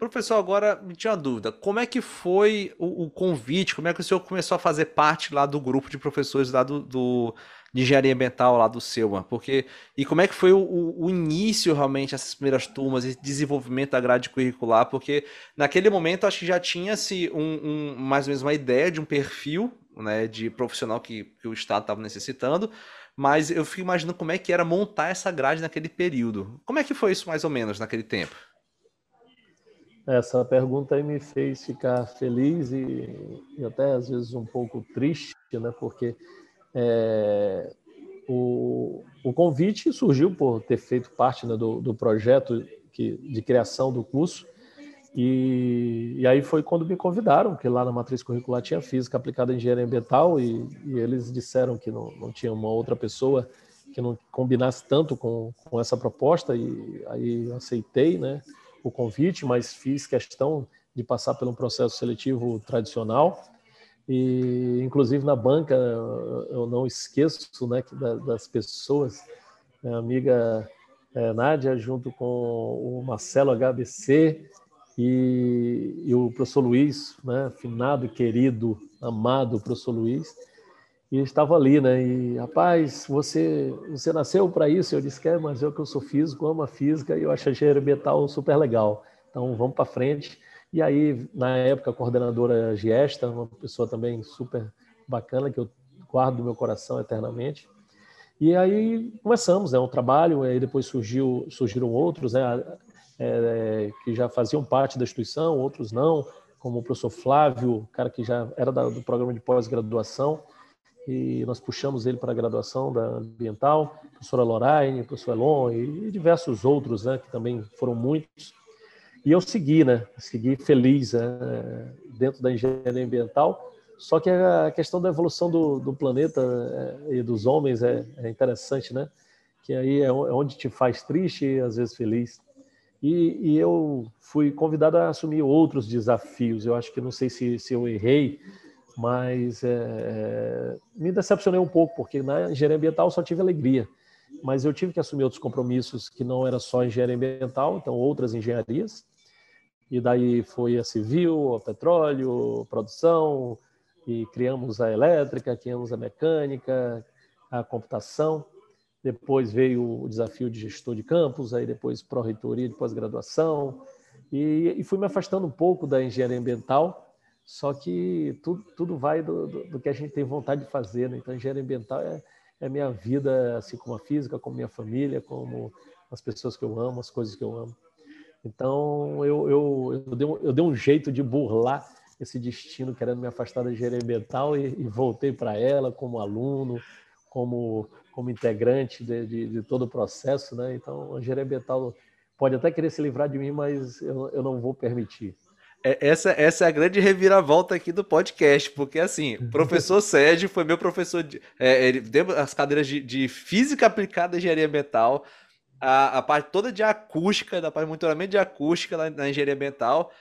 Professor, agora me tinha uma dúvida. Como é que foi o, o, convite? Como é que o senhor começou a fazer parte lá do grupo de professores lá do, do de engenharia ambiental lá do Selma? Porque e como é que foi o, o início realmente essas primeiras turmas e desenvolvimento da grade curricular? Porque naquele momento acho que já tinha-se um, um, mais ou menos uma ideia de um perfil né, de profissional que, que o Estado estava necessitando, mas eu fico imaginando como é que era montar essa grade naquele período. Como é que foi isso mais ou menos naquele tempo?
Essa pergunta aí me fez ficar feliz e, e até às vezes um pouco triste, né? Porque é, o, o convite surgiu por ter feito parte né, do, do projeto que, de criação do curso e, e, aí foi quando me convidaram, que lá na matriz curricular tinha física aplicada em engenharia ambiental e, e eles disseram que não, não tinha uma outra pessoa que não combinasse tanto com, com essa proposta e aí aceitei, né? O convite, mas fiz questão de passar por um processo seletivo tradicional. E, inclusive, na banca, eu não esqueço né, das pessoas. Minha amiga é, Nádia, junto com o Marcelo HBC e, e o professor Luiz, né, finado, querido, amado professor Luiz, e estava ali, né? E rapaz, você você nasceu para isso? Eu disse que é, mas eu que eu sou físico, amo a física e eu acho a engenharia ambiental super legal. Então vamos para frente. E aí, na época, a coordenadora Giesta, uma pessoa também super bacana que eu guardo no meu coração eternamente. E aí começamos, né, um trabalho, aí depois surgiu, surgiram outros, né, é, que já faziam parte da instituição, outros não, como o professor Flávio, cara que já era da, do programa de pós-graduação, e nós puxamos ele para a graduação da ambiental, a professora Lorraine, professor Elon e diversos outros, né, que também foram muitos. E eu segui, né, segui feliz né, dentro da engenharia ambiental, só que a questão da evolução do, do planeta é, e dos homens é, é, interessante, né? Que aí é, é onde te faz triste e às vezes feliz. E, e, eu fui convidado a assumir outros desafios. Eu acho que não sei se, se eu errei, mas é, é me decepcionei um pouco, porque na engenharia ambiental só tive alegria. Mas eu tive que assumir outros compromissos que não era só engenharia ambiental, então outras engenharias. E daí foi a civil, a petróleo, produção, e criamos a elétrica, criamos a mecânica, a computação. Depois veio o desafio de gestor de campus, aí depois pró-reitoria de pós-graduação. E, e, fui me afastando um pouco da engenharia ambiental, só que tudo, tudo vai do, do, do que a gente tem vontade de fazer. Né? Então, engenharia ambiental é, é minha vida, assim como a física, como minha família, como as pessoas que eu amo, as coisas que eu amo. Então, eu, eu, eu, dei, um, eu dei um jeito de burlar esse destino querendo me afastar da engenharia ambiental e, e voltei para ela como aluno, como, como integrante de, de, de, todo o processo. Né? Então, a engenharia ambiental pode até querer se livrar de mim, mas eu, eu não vou permitir.
É, essa, essa é a grande reviravolta aqui do podcast, porque assim, o *laughs* professor Sérgio foi meu professor, de, é, ele deu as cadeiras de, de física aplicada à engenharia ambiental, a, a parte toda de acústica, da parte de monitoramento de acústica na, na engenharia ambiental,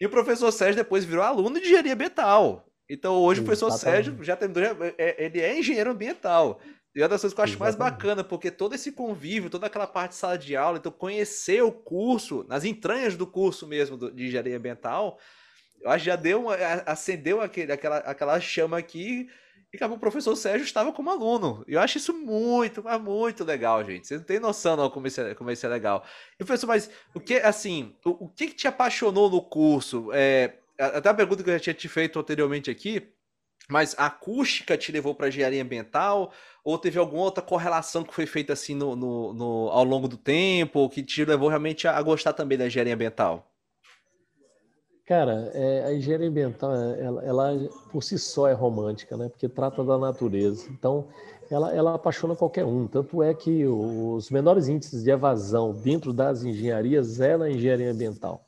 e o professor Sérgio depois virou aluno de engenharia ambiental. Então hoje o professor Sérgio já terminou, é, é, ele é engenheiro ambiental. E uma das coisas que eu acho Exatamente. mais bacana, porque todo esse convívio, toda aquela parte de sala de aula, então conhecer o curso, nas entranhas do curso mesmo de engenharia ambiental, eu acho que já deu uma, acendeu aquele, aquela, aquela chama aqui e que o professor Sérgio estava como aluno. Eu acho isso muito, mas muito legal, gente. Você não tem noção não como isso é, como isso é legal. E professor, mas o que, assim, o, o que, que te apaixonou no curso? É, até a pergunta que eu já tinha te feito anteriormente aqui, mas a acústica te levou para engenharia ambiental? Ou teve alguma outra correlação que foi feita assim no, no, no, ao longo do tempo, que te levou realmente a, gostar também da engenharia ambiental?
Cara, é, a engenharia ambiental, ela, ela, por si só é romântica, né? Porque trata da natureza. Então, ela, ela apaixona qualquer um. Tanto é que os menores índices de evasão dentro das engenharias é na engenharia ambiental.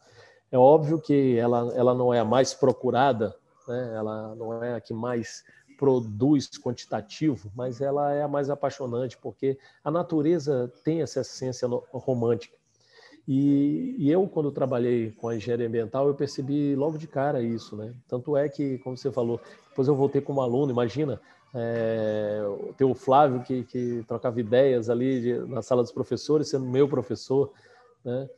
É óbvio que ela, ela não é a mais procurada, né? ela não é a que mais produz quantitativo, mas ela é a mais apaixonante, porque a natureza tem essa essência romântica. E, e, eu, quando trabalhei com a engenharia ambiental, eu percebi logo de cara isso, né? Tanto é que, como você falou, depois eu voltei como aluno, imagina, é, ter o Flávio que, que trocava ideias ali de, na sala dos professores, sendo meu professor, né?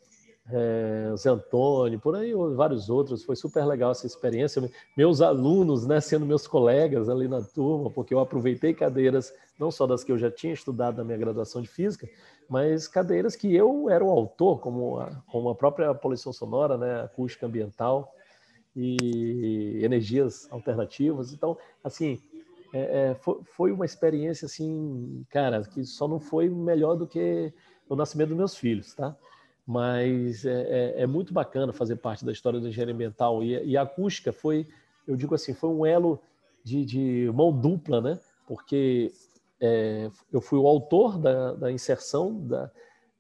É, Zé Antônio, por aí vários outros, foi super legal essa experiência. Meus alunos, né, sendo meus colegas ali na turma, porque eu aproveitei cadeiras, não só das que eu já tinha estudado na minha graduação de física, mas cadeiras que eu era o autor, como a, como a própria poluição sonora, né, acústica ambiental e energias alternativas. Então, assim, é, é, foi, foi, uma experiência assim, cara, que só não foi melhor do que o nascimento dos meus filhos, tá? Mas é, é, é muito bacana fazer parte da história da engenharia ambiental e, e, a acústica foi, eu digo assim, foi um elo de, de mão dupla, né? Porque é, eu fui o autor da, da inserção da,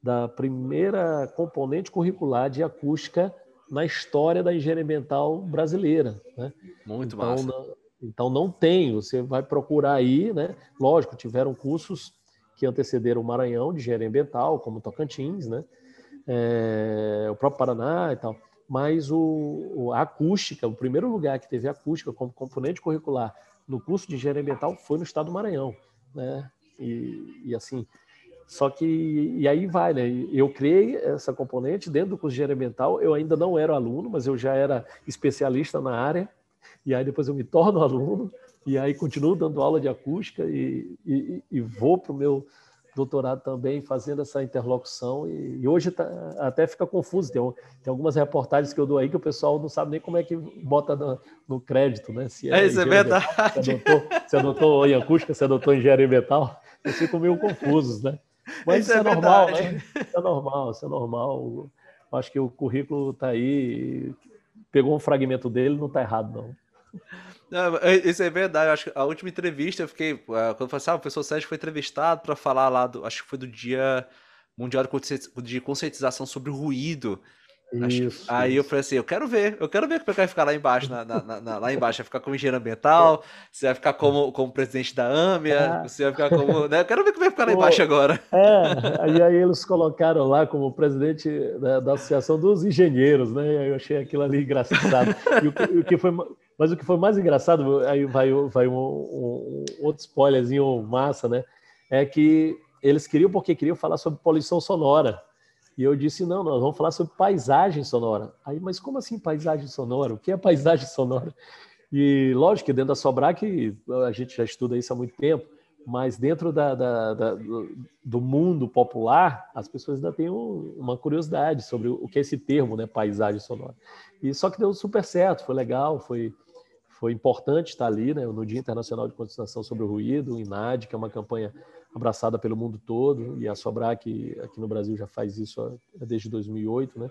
da, primeira componente curricular de acústica na história da engenharia ambiental brasileira. Né?
Muito então, massa.
Não, então não tem, você vai procurar aí, né? Lógico, tiveram cursos que antecederam o Maranhão de engenharia ambiental, como Tocantins, né? É, o próprio Paraná e tal. Mas o, a acústica, o primeiro lugar que teve acústica como componente curricular no curso de engenharia ambiental foi no estado do Maranhão né? E, e assim, Só que, e aí vai, né? Eu criei essa componente dentro do curso de engenharia ambiental. Eu ainda não era aluno, mas eu já era especialista na área. E aí depois eu me torno *laughs* aluno. E aí continuo dando aula de acústica e, e, e vou para o meu doutorado também fazendo essa interlocução e, e hoje tá, até fica confuso. Tem, tem, algumas reportagens que eu dou aí que o pessoal não sabe nem como é que bota no, no crédito, né?
Se é, é isso é verdade.
se adotou, em acústica, se adotou em engenharia metal, eles ficam meio confusos, né? Mas isso, é, é normal, né? Isso é normal, isso é normal. Acho que o currículo está aí, pegou um fragmento dele, não está errado, não.
Não, é, isso é verdade. Acho que a última entrevista eu fiquei. Uh, quando eu falei assim, ah, o professor Sérgio foi entrevistado para falar lá do. Acho que foi do Dia Mundial de Conscientização sobre o Ruído. Acho, isso, aí isso. eu falei assim, eu quero ver, eu quero ver como é que vai ficar lá embaixo, na, na, na, lá embaixo, vai ficar como engenheiro ambiental, você vai ficar como, como presidente da AMIA, ah. você vai ficar como. Né? Eu quero ver como vai ficar lá embaixo agora.
É, e aí eles colocaram lá como presidente da, da Associação dos Engenheiros, né? Eu achei aquilo ali engraçado. E o, o que foi mas o que foi mais engraçado, aí vai, vai um, um, um outro spoilerzinho massa, né? É que eles queriam, porque queriam falar sobre poluição sonora. E eu disse, não, nós vamos falar sobre paisagem sonora. Aí, mas como assim paisagem sonora? O que é paisagem sonora? E lógico que dentro da Sobrac, a gente já estuda isso há muito tempo, mas dentro da, da, da, do mundo popular, as pessoas ainda têm uma curiosidade sobre o que é esse termo, né, paisagem sonora. E só que deu super certo, foi legal, foi foi importante estar ali, né, no Dia Internacional de Conscientização sobre o Ruído, o INAD, que é uma campanha abraçada pelo mundo todo, e a Sobrac aqui no Brasil já faz isso desde 2008, né?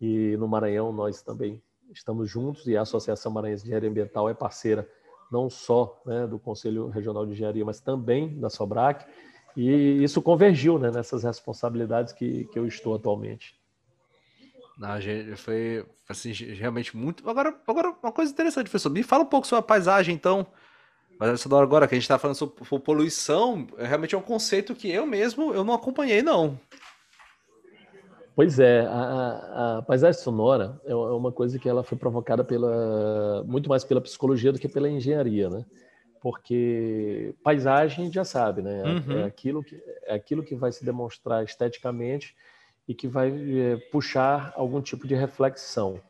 E no Maranhão nós também estamos juntos e a Associação Maranhense de Engenharia Ambiental é parceira não só né, do Conselho Regional de Engenharia, mas também da Sobrac, e isso convergiu né, nessas responsabilidades que, que eu estou atualmente.
Não, gente, foi assim, realmente muito. Agora, agora, uma coisa interessante, professor. Me fala um pouco sobre a paisagem, então. Mas essa hora agora que a gente está falando sobre poluição, é realmente é um conceito que eu mesmo eu não acompanhei, não.
Pois é, a, a, paisagem sonora é, é uma coisa que ela foi provocada pela muito mais pela psicologia do que pela engenharia, né? Porque paisagem já sabe, né? É, uhum. É, aquilo que, é aquilo que vai se demonstrar esteticamente e que vai é, puxar algum tipo de reflexão.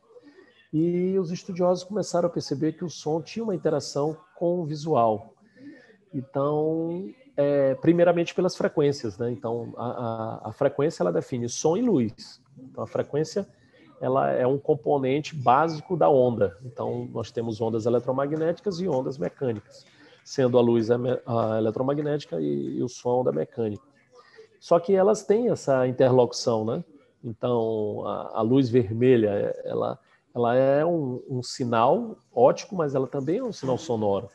E os estudiosos começaram a perceber que o som tinha uma interação com o visual. Então, é, primeiramente pelas frequências, né? Então, a, a, a, frequência ela define som e luz. Então, a frequência ela é um componente básico da onda. Então, nós temos ondas eletromagnéticas e ondas mecânicas, sendo a luz a, a eletromagnética e, e o som da mecânica. Só que elas têm essa interlocução, né? Então, a, a luz vermelha, ela, ela é um, um, sinal ótico, mas ela também é um sinal sonoro.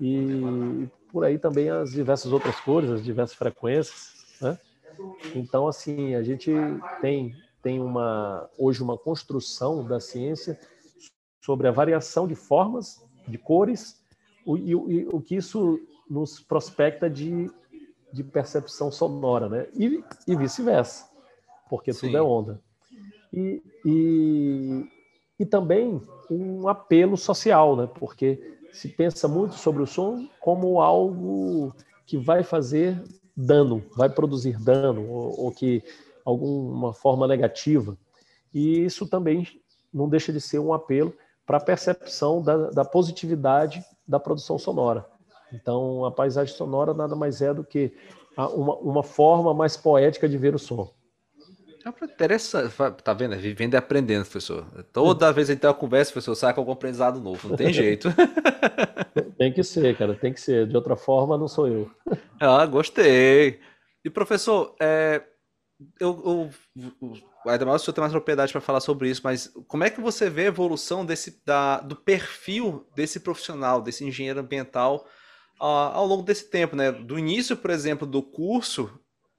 E por aí também as diversas outras cores, as diversas frequências, né? Então, assim, a gente tem, tem uma, hoje uma construção da ciência sobre a variação de formas, de cores, o, e, e o que isso nos prospecta de de percepção sonora, né? E, e vice-versa, porque Sim. tudo é onda. E, e, e também um apelo social, né? Porque se pensa muito sobre o som como algo que vai fazer dano, vai produzir dano, ou, ou que alguma forma negativa. E isso também não deixa de ser um apelo para a percepção da, da positividade da produção sonora. Então, a paisagem sonora nada mais é do que uma, uma forma mais poética de ver o som.
É interessante, tá vendo? É vivendo e aprendendo, professor. Toda vez que a gente tem uma conversa, professor, sai com algum aprendizado novo, não tem *laughs* jeito.
tem que ser, cara, tem que ser. De outra forma, não sou eu. *laughs*
Ah, gostei. E professor, é, eu, eu, ainda mais o senhor tem mais propriedade para falar sobre isso, mas como é que você vê a evolução desse, da, do perfil desse profissional, desse engenheiro ambiental ao longo desse tempo, né? Do início, por exemplo, do curso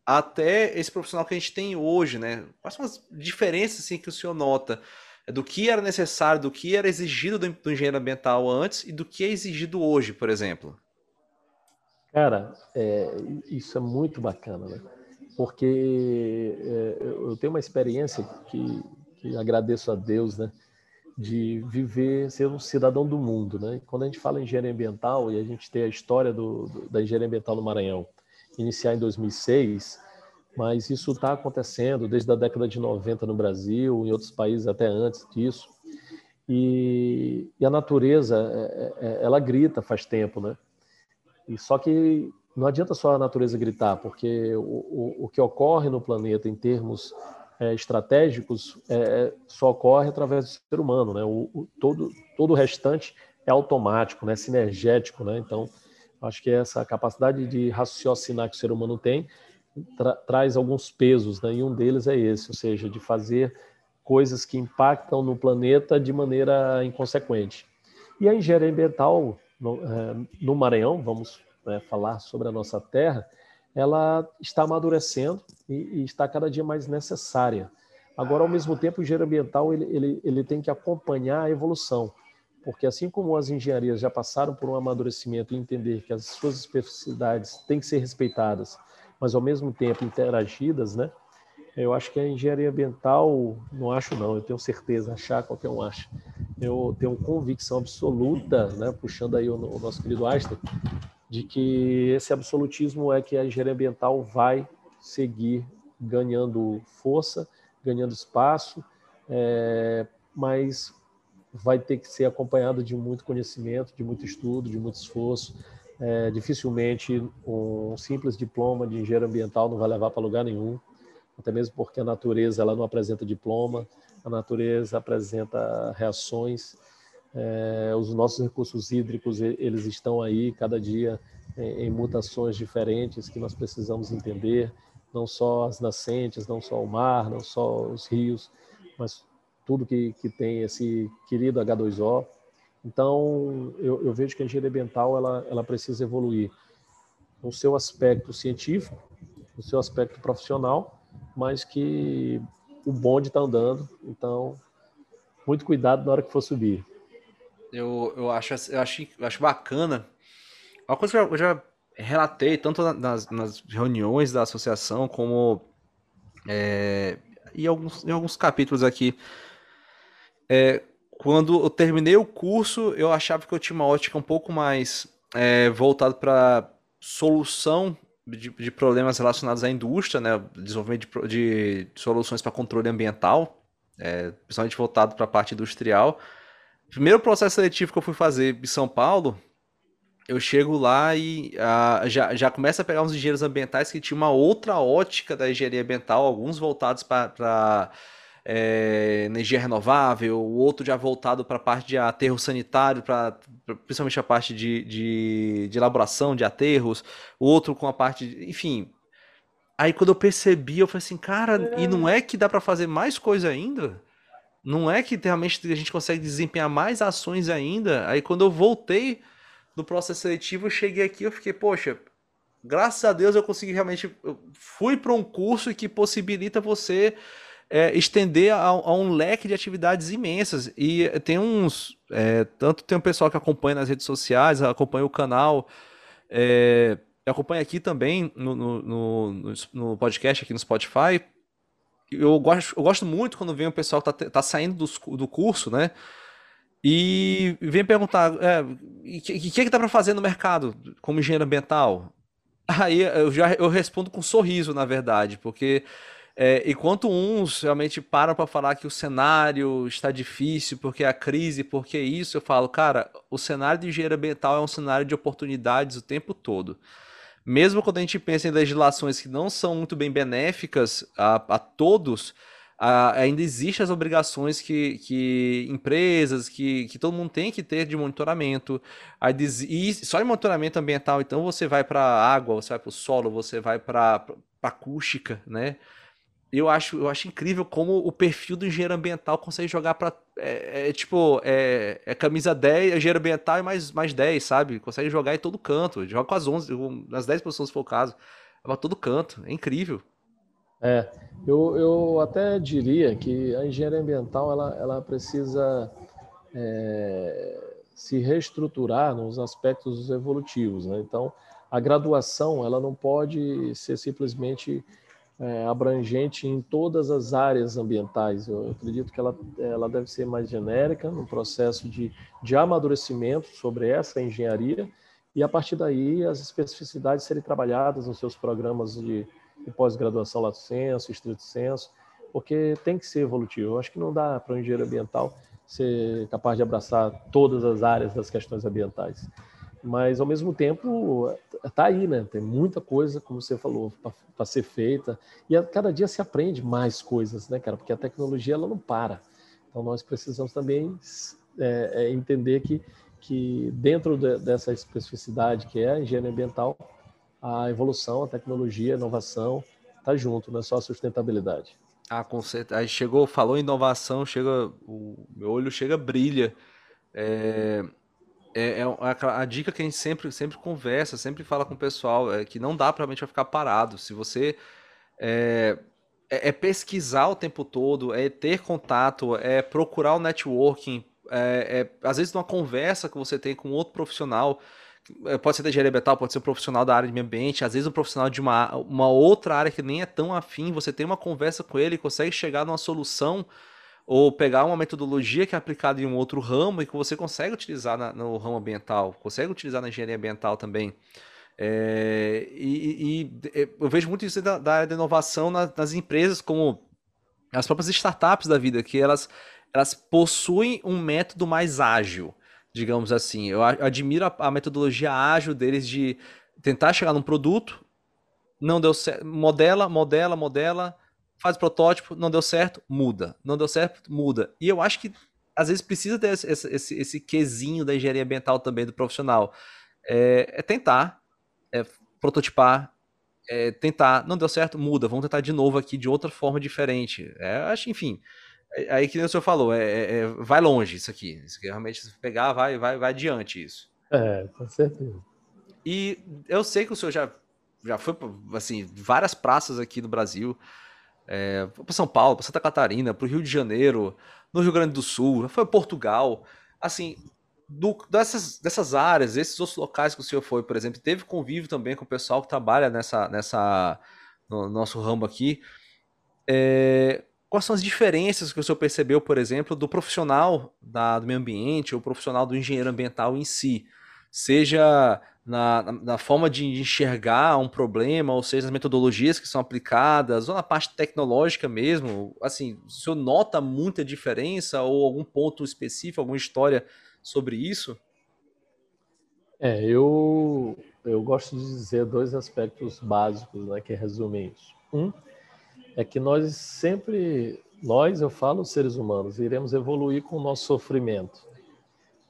até esse profissional que a gente tem hoje, né? Quais são as diferenças assim, que o senhor nota do que era necessário, do que era exigido do, do engenheiro ambiental antes e do que é exigido hoje, por exemplo?
Cara, é, isso é muito bacana, né? Porque é, eu tenho uma experiência que, que agradeço a Deus, né? De viver, ser um cidadão do mundo, né? Quando a gente fala em engenharia ambiental e a gente tem a história do, do, da engenharia ambiental no Maranhão, iniciar em 2006, mas isso está acontecendo desde a década de 90 no Brasil, em outros países até antes disso. E, e a natureza, é, é, é, ela grita faz tempo, né? E só que não adianta só a natureza gritar, porque o, o, o que ocorre no planeta em termos é, estratégicos é, só ocorre através do ser humano, né? O, o, todo, todo o restante é automático, né? Sinergético, né? Então, acho que essa capacidade de raciocinar que o ser humano tem tra traz alguns pesos, né? E um deles é esse, ou seja, de fazer coisas que impactam no planeta de maneira inconsequente. E a engenharia ambiental no, é, no Maranhão, vamos né, falar sobre a nossa terra, ela está amadurecendo e, e, está cada dia mais necessária. Agora, ao mesmo tempo, o engenheiro ambiental ele, ele, ele tem que acompanhar a evolução, porque assim como as engenharias já passaram por um amadurecimento e entender que as suas especificidades têm que ser respeitadas mas ao mesmo tempo interagidas, né? Eu acho que a engenharia ambiental, não acho não, eu tenho certeza, achar qualquer um acha. Eu tenho convicção absoluta, né, puxando aí o, o nosso querido Einstein, de que esse absolutismo é que a engenharia ambiental vai seguir ganhando força, ganhando espaço, é, mas vai ter que ser acompanhado de muito conhecimento, de muito estudo, de muito esforço, é, dificilmente um simples diploma de engenheiro ambiental não vai levar para lugar nenhum, até mesmo porque a natureza ela não apresenta diploma, a natureza apresenta reações. É, os nossos recursos hídricos eles estão aí cada dia em, em mutações diferentes que nós precisamos entender, não só as nascentes, não só o mar, não só os rios, mas tudo que, que tem esse querido H2O. Então, eu, eu, vejo que a engenharia ambiental ela, ela precisa evoluir no seu aspecto científico, no seu aspecto profissional, mas que o bonde está andando, então muito cuidado na hora que for subir.
Eu, eu, acho, eu, acho, eu acho bacana. Uma coisa que eu já relatei, tanto nas, nas reuniões da associação, como é, em, alguns, em alguns capítulos aqui. É, quando eu terminei o curso, eu achava que eu tinha uma ótica um pouco mais é, voltada para solução de, de, problemas relacionados à indústria, né? desenvolvimento de, de soluções para controle ambiental, é, principalmente voltado para a parte industrial. Primeiro processo seletivo que eu fui fazer em São Paulo, eu chego lá e uh, já, já começa a pegar uns engenheiros ambientais que tinham uma outra ótica da engenharia ambiental, alguns voltados para é, energia renovável, o outro já voltado para a parte de aterro sanitário, pra, pra, principalmente a parte de, de, de, elaboração de aterros, o outro com a parte, de, enfim. Aí quando eu percebi, eu falei assim, cara, e não é que dá para fazer mais coisa ainda? Não é que realmente a gente consegue desempenhar mais ações ainda? Aí quando eu voltei no processo seletivo, eu cheguei aqui, eu fiquei, poxa, graças a Deus eu consegui realmente, eu fui para um curso que possibilita você é, estender a, a, um leque de atividades imensas. E tem uns. É, tanto tem um pessoal que acompanha nas redes sociais, acompanha o canal. É, acompanha aqui também no, no, no, no, podcast, aqui no Spotify. Eu gosto, eu gosto muito quando vem o pessoal que está tá saindo do, do curso, né? E vem perguntar: é, o que, que, que dá para fazer no mercado como engenheiro ambiental? *laughs* Aí eu já eu respondo com um sorriso, na verdade, porque é, enquanto uns realmente param para falar que o cenário está difícil, porque a crise, porque isso, eu falo, cara, o cenário de engenharia ambiental é um cenário de oportunidades o tempo todo. Mesmo quando a gente pensa em legislações que não são muito bem benéficas a, a todos, a, ainda existem as obrigações que, que empresas, que, que todo mundo tem que ter de monitoramento. E só em monitoramento ambiental, então você vai para a água, você vai para o solo, você vai para acústica, né? Eu acho, eu acho incrível como o perfil do engenheiro ambiental consegue jogar para é, é, tipo, é, é, camisa 10, engenheiro ambiental e mais, mais 10, sabe? Consegue jogar em todo canto. Joga com as 11, nas 10 posições se for o caso. É pra todo canto. É incrível.
É, eu, eu até diria que a engenharia ambiental ela, ela precisa é, se reestruturar nos aspectos evolutivos. Né? Então, a graduação ela não pode ser simplesmente é, abrangente em todas as áreas ambientais. Eu acredito que ela, ela deve ser mais genérica, no processo de, de amadurecimento sobre essa engenharia, e a partir daí as especificidades serem trabalhadas nos seus programas de e pós-graduação lá senso, estrito senso, porque tem que ser evolutivo. Eu acho que não dá para o engenheiro ambiental ser capaz de abraçar todas as áreas das questões ambientais. Mas, ao mesmo tempo, está aí, né? Tem muita coisa, como você falou, para ser feita. E a cada dia se aprende mais coisas, né, cara? Porque a tecnologia, ela não para. Então, nós precisamos também é, é, entender que, que dentro de, dessa especificidade que é a engenharia ambiental, a evolução, a tecnologia, a inovação está junto, não é só a sustentabilidade.
Ah, com certeza. Aí chegou, falou inovação, chega, o meu olho chega, brilha. É, é, é a, a, dica que a gente sempre, sempre conversa, sempre fala com o pessoal, é que não dá para realmente ficar parado. Se você é, é, é, pesquisar o tempo todo, é ter contato, é procurar o networking, é, é, às vezes numa conversa que você tem com outro profissional, é, pode ser da engenharia ambiental, pode ser um profissional da área de meio ambiente, às vezes um profissional de uma, uma outra área que nem é tão afim, você tem uma conversa com ele, consegue chegar numa solução ou pegar uma metodologia que é aplicada em um outro ramo e que você consegue utilizar na, no ramo ambiental, consegue utilizar na engenharia ambiental também. É, e, e, é, eu vejo muito isso da, da área inovação nas, nas, empresas, como as próprias startups da vida, que elas, elas possuem um método mais ágil, digamos assim. Eu admiro a, a metodologia ágil deles de tentar chegar num produto, não deu certo, modela, modela, modela, faz protótipo, não deu certo, muda. Não deu certo, muda. E eu acho que às vezes precisa ter esse, esse, esse quesinho da engenharia ambiental também do profissional. É, é tentar, é prototipar, é tentar, não deu certo, muda, vamos tentar de novo aqui de outra forma diferente. É, acho, enfim, é, aí que o senhor falou, é, é, é, vai longe isso aqui. Isso aqui realmente, se pegar, vai, vai, vai adiante isso.
É, com certeza.
E eu sei que o senhor já, já foi, assim, várias praças aqui no Brasil, é, para São Paulo, para Santa Catarina, para o Rio de Janeiro, no Rio Grande do Sul, foi Portugal. Assim, do, dessas, dessas áreas, esses outros locais que o senhor foi, por exemplo, teve convívio também com o pessoal que trabalha nessa, nessa no nosso ramo aqui. É, quais são as diferenças que o senhor percebeu, por exemplo, do profissional da, do meio ambiente ou profissional do engenheiro ambiental em si? Seja na, na, forma de enxergar um problema, ou seja, as metodologias que são aplicadas, ou na parte tecnológica mesmo, assim, o senhor nota muita diferença ou algum ponto específico, alguma história sobre isso?
É, eu, eu gosto de dizer dois aspectos básicos né, que resumem isso. Um é que nós sempre, nós, eu falo, seres humanos, iremos evoluir com o nosso sofrimento.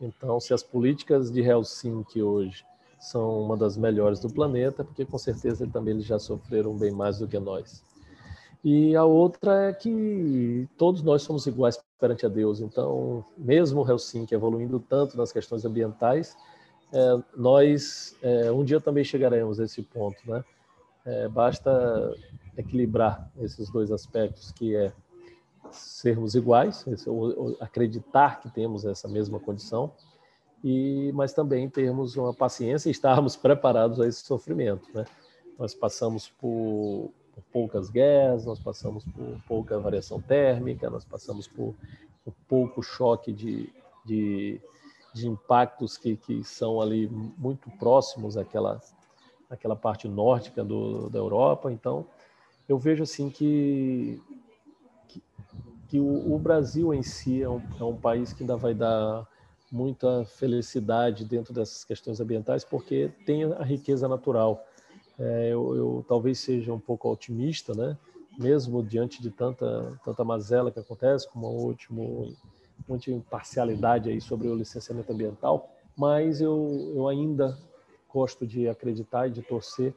Então, se as políticas de Helsinki hoje são uma das melhores do planeta, porque com certeza também eles já sofreram bem mais do que nós. E a outra é que todos nós somos iguais perante a Deus. Então, mesmo o Helsinki evoluindo tanto nas questões ambientais, é, nós é, um dia também chegaremos a esse ponto, né? É, basta equilibrar esses dois aspectos, que é sermos iguais, acreditar que temos essa mesma condição, e mas também termos uma paciência e estarmos *laughs* preparados a esse sofrimento, né? Nós passamos por, por poucas guerras, nós passamos por pouca variação térmica, nós passamos por, por pouco choque de, de, de impactos que, que são ali muito próximos àquela, àquela parte nórdica do, da Europa. Então, eu vejo assim que, que, o, o, Brasil em si é um, é um país que ainda vai dar muita felicidade dentro dessas questões ambientais, porque tem a riqueza natural. É, eu, eu, talvez seja um pouco otimista, né? Mesmo diante de tanta tanta mazela que acontece, como a último muita imparcialidade aí sobre o licenciamento ambiental, mas eu, eu ainda gosto de acreditar e de torcer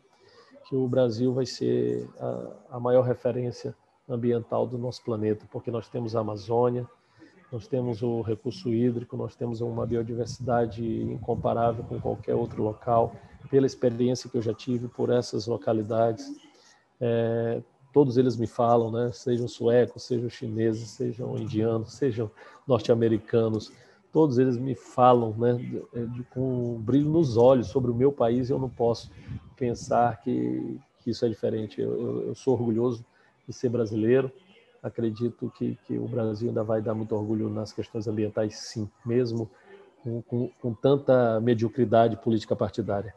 que o Brasil vai ser a, a maior referência ambiental do nosso planeta, porque nós temos a Amazônia, nós temos o recurso hídrico, nós temos uma biodiversidade incomparável com qualquer outro local, pela experiência que eu já tive por essas localidades. É, todos eles me falam, né? Sejam suecos, sejam chineses, sejam indianos, sejam norte-americanos, todos eles me falam, né? De, de, com um brilho nos olhos sobre o meu país. Eu não posso pensar que, que isso é diferente. Eu, eu, eu sou orgulhoso de ser brasileiro acredito que, que o Brasil ainda vai dar muito orgulho nas questões ambientais, sim, mesmo com, com, com tanta mediocridade política partidária.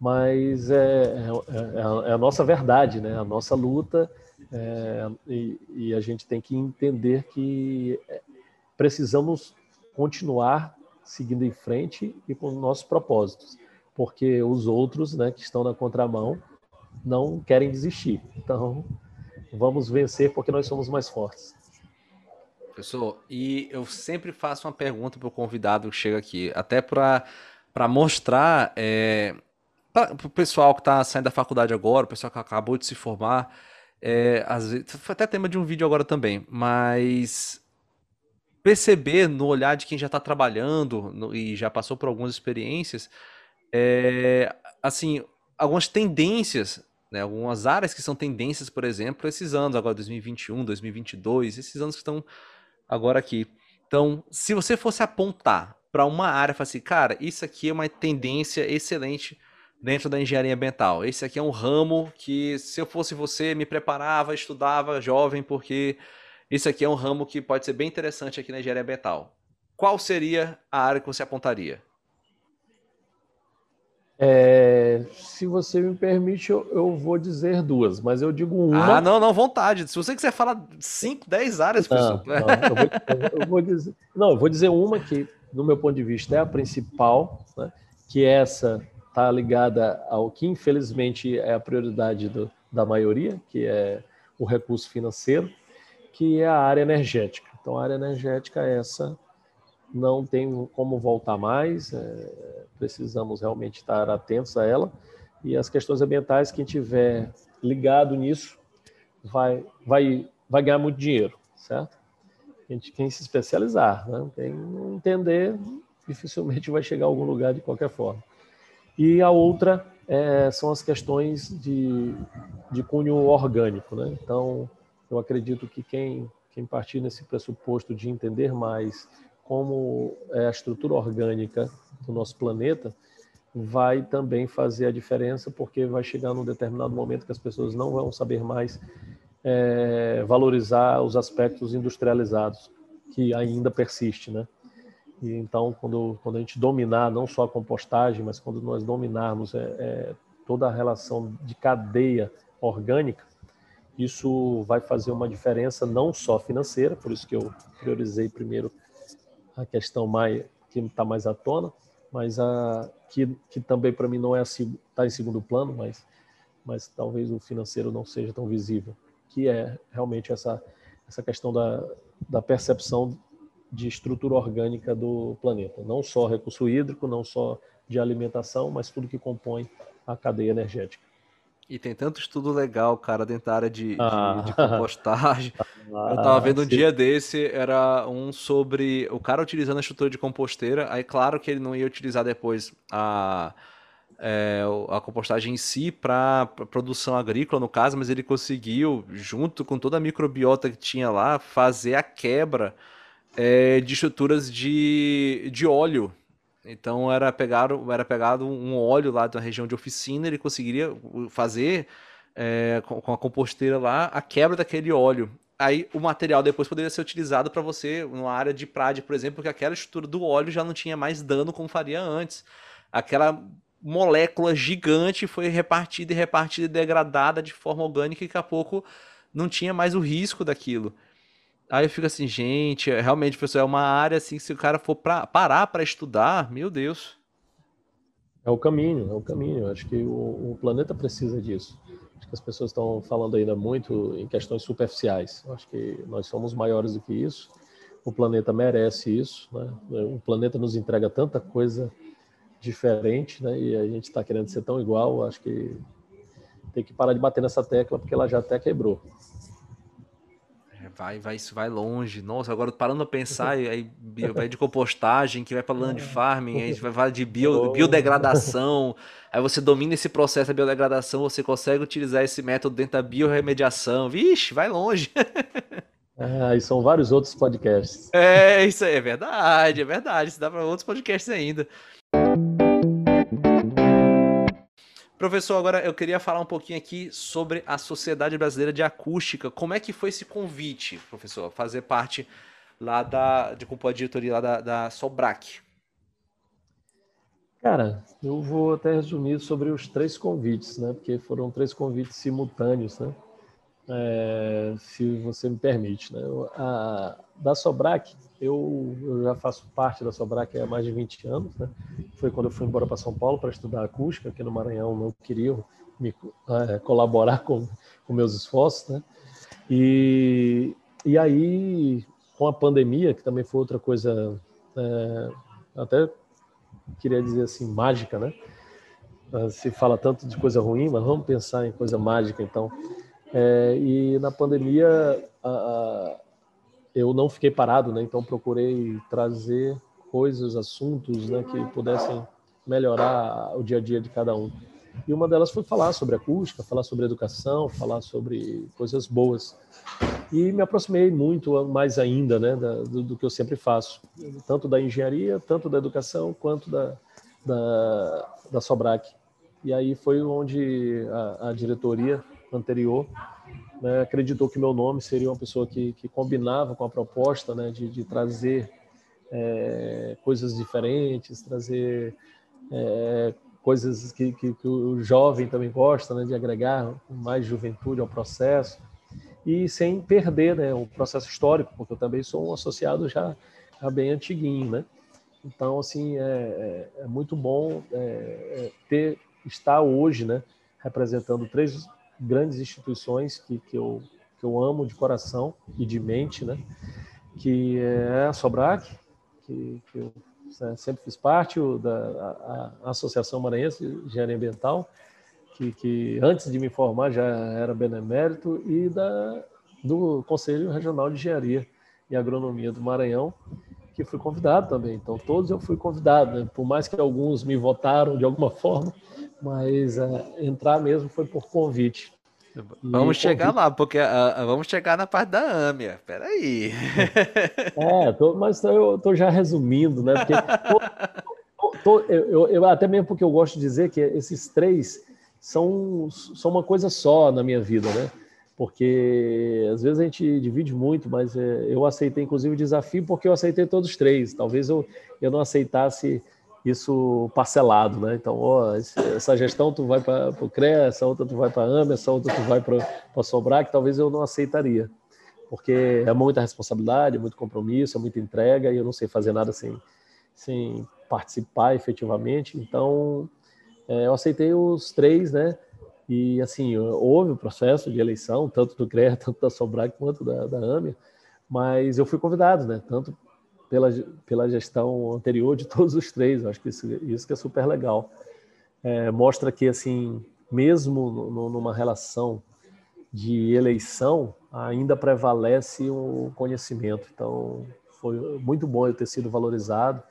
mas é, é, é, a nossa verdade, né? A nossa luta é, e, e, a gente tem que entender que precisamos continuar seguindo em frente e com nossos propósitos, porque os outros, né, que estão na contramão, não querem desistir. Então, vamos vencer porque nós somos mais fortes.
Professor, e eu sempre faço uma pergunta para o convidado que chega aqui, até para mostrar é, para o pessoal que está saindo da faculdade agora, o pessoal que acabou de se formar, é, às vezes, foi até tema de um vídeo agora também, mas perceber no olhar de quem já está trabalhando no, e já passou por algumas experiências, é, assim, algumas tendências, né, algumas áreas que são tendências, por exemplo, esses anos, agora 2021, 2022, esses anos que estão agora aqui. Então, se você fosse apontar para uma área, falar assim, cara, isso aqui é uma tendência excelente dentro da engenharia ambiental. Esse aqui é um ramo que, se eu fosse você, me preparava, estudava jovem, porque esse aqui é um ramo que pode ser bem interessante aqui na engenharia ambiental. Qual seria a área que você apontaria?
É, se você me permite, eu, eu, vou dizer duas, mas eu digo uma.
Ah, não, não, vontade. Se você quiser falar 5, 10 áreas, não,
não, eu, vou, eu, vou, dizer, não, eu vou dizer uma que, no meu ponto de vista, é a principal, né, que é essa está ligada ao que, infelizmente, é a prioridade do, da maioria, que é o recurso financeiro, que é a área energética. Então, a área energética, essa não tem como voltar mais, é, precisamos realmente estar atentos a ela. E as questões ambientais, quem tiver ligado nisso, vai, vai, vai ganhar muito dinheiro, certo? Quem, se especializar, né? quem entender, dificilmente vai chegar a algum lugar de qualquer forma. E a outra é, são as questões de, de cunho orgânico. Né? Então, eu acredito que quem, quem partir nesse pressuposto de entender mais como é a estrutura orgânica do nosso planeta, vai também fazer a diferença, porque vai chegar num determinado momento que as pessoas não vão saber mais é, valorizar os aspectos industrializados, que ainda persiste, né? E então, quando, quando a gente dominar não só a compostagem, mas quando nós dominarmos é, é, toda a relação de cadeia orgânica, isso vai fazer uma diferença não só financeira, por isso que eu priorizei primeiro a questão mais que está mais à tona, mas a que, que também para mim não é está em segundo plano, mas mas talvez o financeiro não seja tão visível, que é realmente essa essa questão da, da percepção de estrutura orgânica do planeta. Não só recurso hídrico, não só de alimentação, mas tudo que compõe a cadeia energética.
E tem tanto estudo legal, cara, dentro da área de, ah. de, de compostagem. *laughs* Ah, eu tava vendo um sim. dia desse, era um sobre o cara utilizando a estrutura de composteira. Aí, claro que ele não ia utilizar depois a, é, a compostagem em si para produção agrícola, no caso, mas ele conseguiu, junto com toda a microbiota que tinha lá, fazer a quebra é, de estruturas de, de óleo. Então era pegado, era pegado um óleo lá da região de oficina, ele conseguiria fazer é, com, com a composteira lá a quebra daquele óleo. Aí o material depois poderia ser utilizado para você numa área de prática, por exemplo, porque aquela estrutura do óleo já não tinha mais dano como faria antes. Aquela molécula gigante foi repartida e repartida e degradada de forma orgânica e daqui a pouco não tinha mais o risco daquilo. Aí eu fico assim, gente, é, realmente, professor, é uma área assim, se o cara for pra, parar para estudar, meu Deus.
É o caminho, é o caminho. Acho que o, o, planeta precisa disso. Que as pessoas estão falando ainda muito em questões superficiais. Acho que nós somos maiores do que isso. O planeta merece isso. Né? O planeta nos entrega tanta coisa diferente, né? E a gente está querendo ser tão igual. Acho que tem que parar de bater nessa tecla porque ela já até quebrou
vai, vai, isso vai longe. Nossa, agora parando a pensar, aí vai de compostagem, que vai para land farming, aí vai de bio, biodegradação. Aí você domina esse processo da biodegradação, você consegue utilizar esse método dentro da biorremediação. Vixe, vai longe. *laughs*
Ah, e são vários outros podcasts.
É, isso aí é verdade, é verdade. Isso dá para outros podcasts ainda. Professor, agora eu queria falar um pouquinho aqui sobre a Sociedade Brasileira de Acústica. Como é que foi esse convite, professor, fazer parte lá da, de compor a diretoria lá da, da Sobrac?
Cara, eu vou até resumir sobre os três convites, né? Porque foram três convites simultâneos, né? É, se você me permite, né? A, da Sobrac, eu, eu, já faço parte da Sobrac há mais de 20 anos, né? Foi quando eu fui embora para São Paulo para estudar acústica, aqui no Maranhão não queriam me é, colaborar com, com meus esforços, né? E, e aí, com a pandemia, que também foi outra coisa, é, até queria dizer assim, mágica, né? Ah, se fala tanto de coisa ruim, mas vamos pensar em coisa mágica, então. É, e na pandemia, a, eu não fiquei parado, né? Então procurei trazer coisas, assuntos, né, que pudessem melhorar o dia a dia de cada um. E uma delas foi falar sobre acústica, falar sobre educação, falar sobre coisas boas. E me aproximei muito mais ainda né, da, do, do, que eu sempre faço, tanto da engenharia, tanto da educação, quanto da, da, da Sobrac. E aí foi onde a, a diretoria anterior né, acreditou que meu nome seria uma pessoa que, que combinava com a proposta né, de, de trazer é, coisas diferentes, trazer é, coisas que, que, que, o jovem também gosta, né, de agregar mais juventude ao processo e sem perder né, o processo histórico, porque eu também sou um associado já, já bem antiguinho, né? Então, assim, é, é, é muito bom é, é, ter estar hoje, né, representando três grandes instituições que, que, eu, que eu amo de coração e de mente, né? Que é a Sobrac, que, que eu né, sempre fiz parte da a, a Associação Maranhense de Engenharia Ambiental, que, que, antes de me formar já era benemérito, e da, do Conselho Regional de Engenharia e Agronomia do Maranhão, que fui convidado também. Então, todos eu fui convidado, né? por mais que alguns me votaram de alguma forma, mas é, entrar mesmo foi por convite.
Vamos e chegar convite... lá, porque uh, vamos chegar na parte da AMIA. Peraí. *laughs*
É, tô, mas eu estou já resumindo, né? Porque tô, tô, eu, eu, até mesmo porque eu gosto de dizer que esses três são, são uma coisa só na minha vida, né? Porque às vezes a gente divide muito, mas é, eu aceitei inclusive o desafio porque eu aceitei todos os três. Talvez eu, eu não aceitasse isso parcelado, né? Então, ó, essa gestão tu vai para o CREA, essa outra tu vai para a AME, essa outra tu vai para a Sobrac, talvez eu não aceitaria, porque é muita responsabilidade, é muito compromisso, é muita entrega, e eu não sei fazer nada sem, sem participar efetivamente. Então, é, eu aceitei os três, né? E, assim, houve o processo de eleição, tanto do CREA, *laughs* tanto da Sobrac, quanto da, da AME, mas eu fui convidado, né? Tanto pela, pela gestão anterior de todos os três. Eu acho que isso, isso que é super legal. É, mostra que, assim, mesmo no, numa relação de eleição, ainda prevalece o conhecimento. Então, foi muito bom eu ter sido valorizado,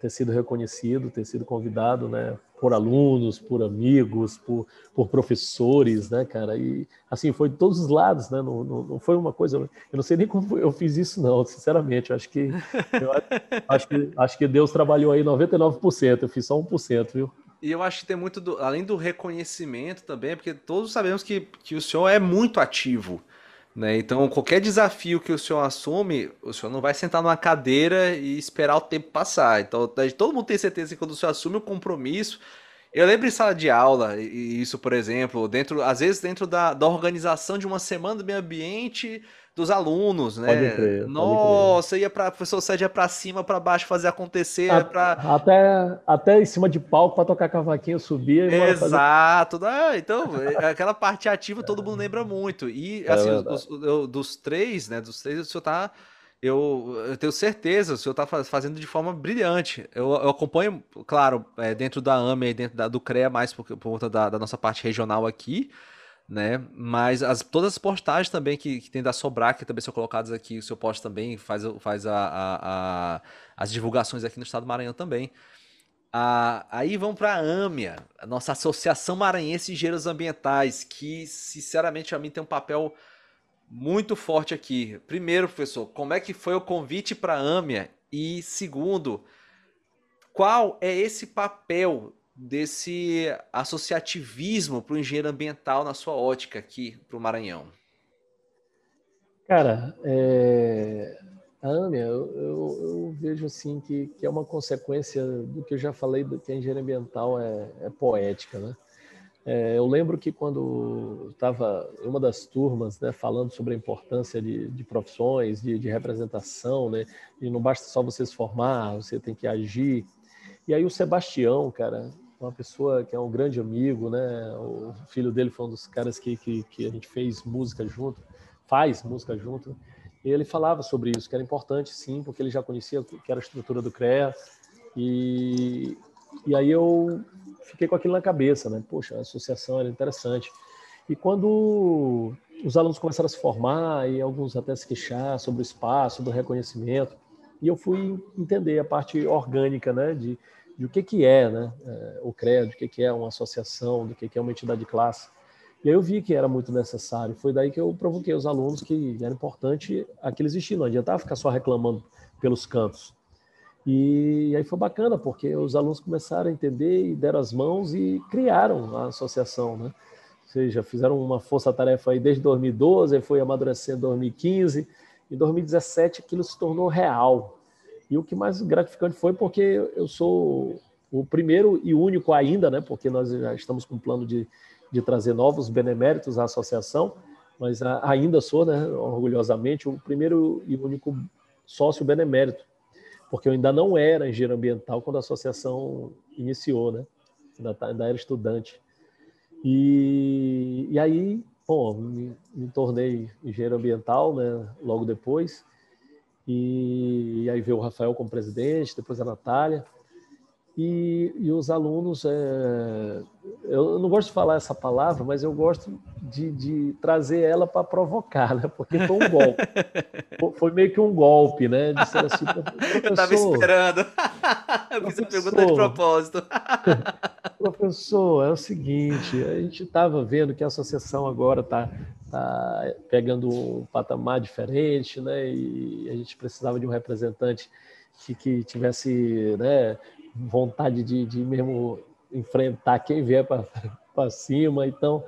ter sido reconhecido, ter sido convidado, né, por alunos, por amigos, por, por professores, né, cara? E assim foi de todos os lados, né? Não, não, não, foi uma coisa. Eu não sei nem como eu fiz isso, não, *laughs* sinceramente. Eu acho que eu acho que acho que Deus trabalhou aí 99%. Eu fiz só 1%, viu?
E eu acho que tem muito, do, além do reconhecimento também, porque todos sabemos que, que o senhor é muito ativo. Né? Então, qualquer desafio que o senhor assume, o senhor não vai sentar numa cadeira e esperar o tempo passar. Então, todo mundo tem certeza que quando o senhor assume o compromisso. Eu lembro em sala de aula, isso, por exemplo, dentro, às vezes dentro da, da organização de uma semana do meio ambiente, dos alunos, né? Pode crer, Nossa, ia para professor Sérgio ia para cima, para baixo fazer acontecer, a, pra...
até até em cima de palco para tocar cavaquinho, subia
e Exato. Fazer... Ah, então, é, aquela parte ativa todo mundo lembra muito. E é assim, os, os, dos três, né, dos três o senhor tá eu, eu, tenho certeza, o senhor está fazendo de forma brilhante. Eu, eu acompanho, claro, é, dentro da AME e dentro da, do CREA, mais por, por conta da, da, nossa parte regional aqui, né? Mas as, todas as postagens também que, que tem da Sobrar, que também são colocadas aqui, o seu post também faz, faz a, a, a as divulgações aqui no estado do Maranhão também. Ah, aí vamos para a AMIA, a nossa Associação Maranhense de Engenheiros Ambientais, que sinceramente a mim tem um papel muito forte aqui. Primeiro, professor, como é que foi o convite para a AMIA? E segundo, qual é esse papel desse associativismo para o engenheiro ambiental na sua ótica aqui para o Maranhão?
Cara, é... Eu, eu, eu, vejo assim que, que, é uma consequência do que eu já falei, do que a engenharia ambiental é, é poética, né? É, eu lembro que quando estava em uma das turmas, né, falando sobre a importância de, de profissões, de, de, representação, né, e não basta só você se formar, você tem que agir. E aí o Sebastião, cara, uma pessoa que é um grande amigo, né, o filho dele foi um dos caras que, que, que a gente fez música junto, faz música junto. E ele falava sobre isso, que era importante sim, porque ele já conhecia que era a estrutura do CREA. E, e aí eu fiquei com aquilo na cabeça, né? Poxa, a associação era interessante. E quando os alunos começaram a se formar e alguns até se queixar sobre o espaço, do reconhecimento, e eu fui entender a parte orgânica, né, de, de o que que é, né, é, o de o que que é uma associação, do que que é uma entidade de classe. E aí eu vi que era muito necessário. Foi daí que eu provoquei os alunos que era importante aquele existir, não adiantava ficar só reclamando pelos cantos. E aí foi bacana, porque os alunos começaram a entender e deram as mãos e criaram a associação, né? Ou seja, fizeram uma força-tarefa aí desde 2012, aí foi amadurecendo em 2015, em 2017 aquilo se tornou real. E o que mais gratificante foi porque eu sou o primeiro e único ainda, né? Porque nós já estamos com um plano de de trazer novos beneméritos à associação, mas ainda sou, né, orgulhosamente, o primeiro e único sócio benemérito, porque eu ainda não era engenheiro ambiental quando a associação iniciou, né? Ainda, tá, ainda era estudante. E, e aí, bom, me, me tornei engenheiro ambiental, né? Logo depois. E, e aí veio o Rafael como presidente, depois a Natália. E, e os alunos, é, eu não gosto de falar essa palavra, mas eu gosto de, de trazer ela para provocar, né? Porque foi um golpe. *laughs* foi meio que um golpe, né? De
ser assim, *laughs* eu estava esperando. *laughs* eu fiz a pergunta de propósito.
professor, é o seguinte, a gente estava vendo que a associação agora está tá pegando um patamar diferente, né? E a gente precisava de um representante que, que tivesse né, vontade de, de mesmo enfrentar quem vier para *laughs* cima. Então,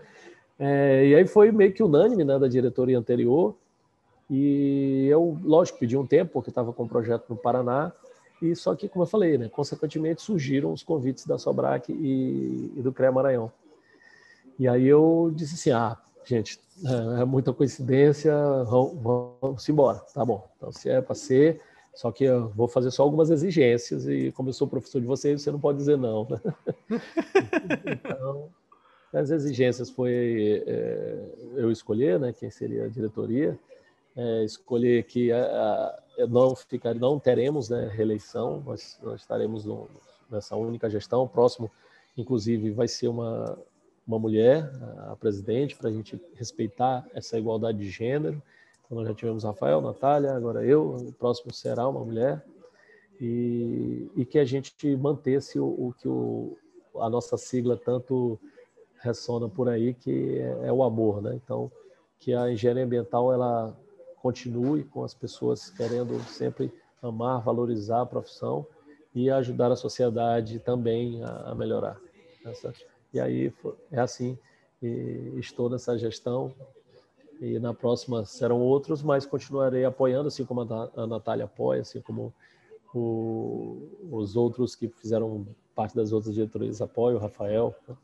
é, e aí foi meio que unânime né, da diretoria anterior. E eu, lógico, pedi um tempo, porque estava com um projeto no Paraná. E só que, como eu falei, né, consequentemente surgiram os convites da Sobrac e, e do CREA Maranhão. E aí eu disse assim: ah, gente, é, é muita coincidência, vamos, embora. Tá bom. Então, se é para ser, só que eu vou fazer só algumas exigências e como eu sou professor de vocês, você não pode dizer não. Né? *laughs* então, as exigências foi é, eu escolher, né, quem seria a diretoria, é, escolher que a, a, não ficar, não teremos né, reeleição, nós, nós estaremos no, nessa única gestão. O próximo, inclusive, vai ser uma uma mulher, a presidente, para a gente respeitar essa igualdade de gênero então, nós já tivemos Rafael, Natália, agora eu, o próximo será uma mulher. E, e que a gente mantesse o, o que o, a nossa sigla tanto ressona por aí, que é, é, o amor, né? Então, que a engenharia ambiental ela continue com as pessoas querendo sempre amar, valorizar a profissão e ajudar a sociedade também a, a melhorar. Essa, e aí é assim, estou nessa gestão e na próxima serão outros, mas continuarei apoiando, assim como a Natália apoia, assim como o, os outros que fizeram parte das outras diretorias apoiam, o Rafael. Né?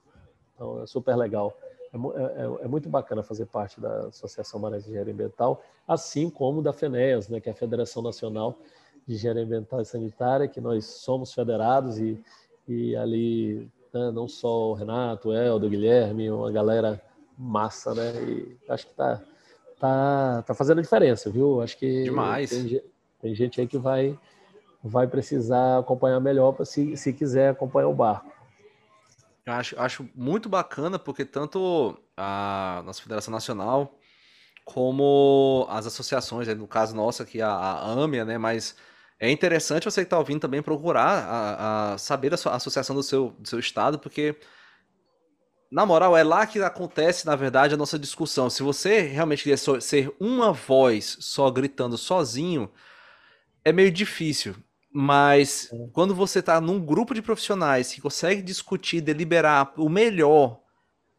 Então, é super legal. É, é, é, muito bacana fazer parte da Associação Maranhão de Engenharia Ambiental, assim como da FENEAS, né, que é a Federação Nacional de Engenharia Ambiental e Sanitária, que nós somos federados e, e ali né, não só o Renato, o Helder, o Guilherme, uma galera massa, né? E acho que tá, tá, tá fazendo a diferença, viu? Acho que
Demais.
Tem, tem gente aí que vai, vai precisar acompanhar melhor para se, se quiser acompanhar o barco.
Eu acho, acho muito bacana, porque tanto a nossa Federação Nacional como as associações, no caso nossa aqui, a, a AMIA, né? Mas é interessante você que está ouvindo também procurar a, a saber a, sua, a associação do seu, do seu estado, porque na moral, é lá que acontece, na verdade, a nossa discussão. Se você realmente queria ser uma voz só gritando sozinho, é meio difícil. Mas é. quando você está num grupo de profissionais que consegue discutir, deliberar o melhor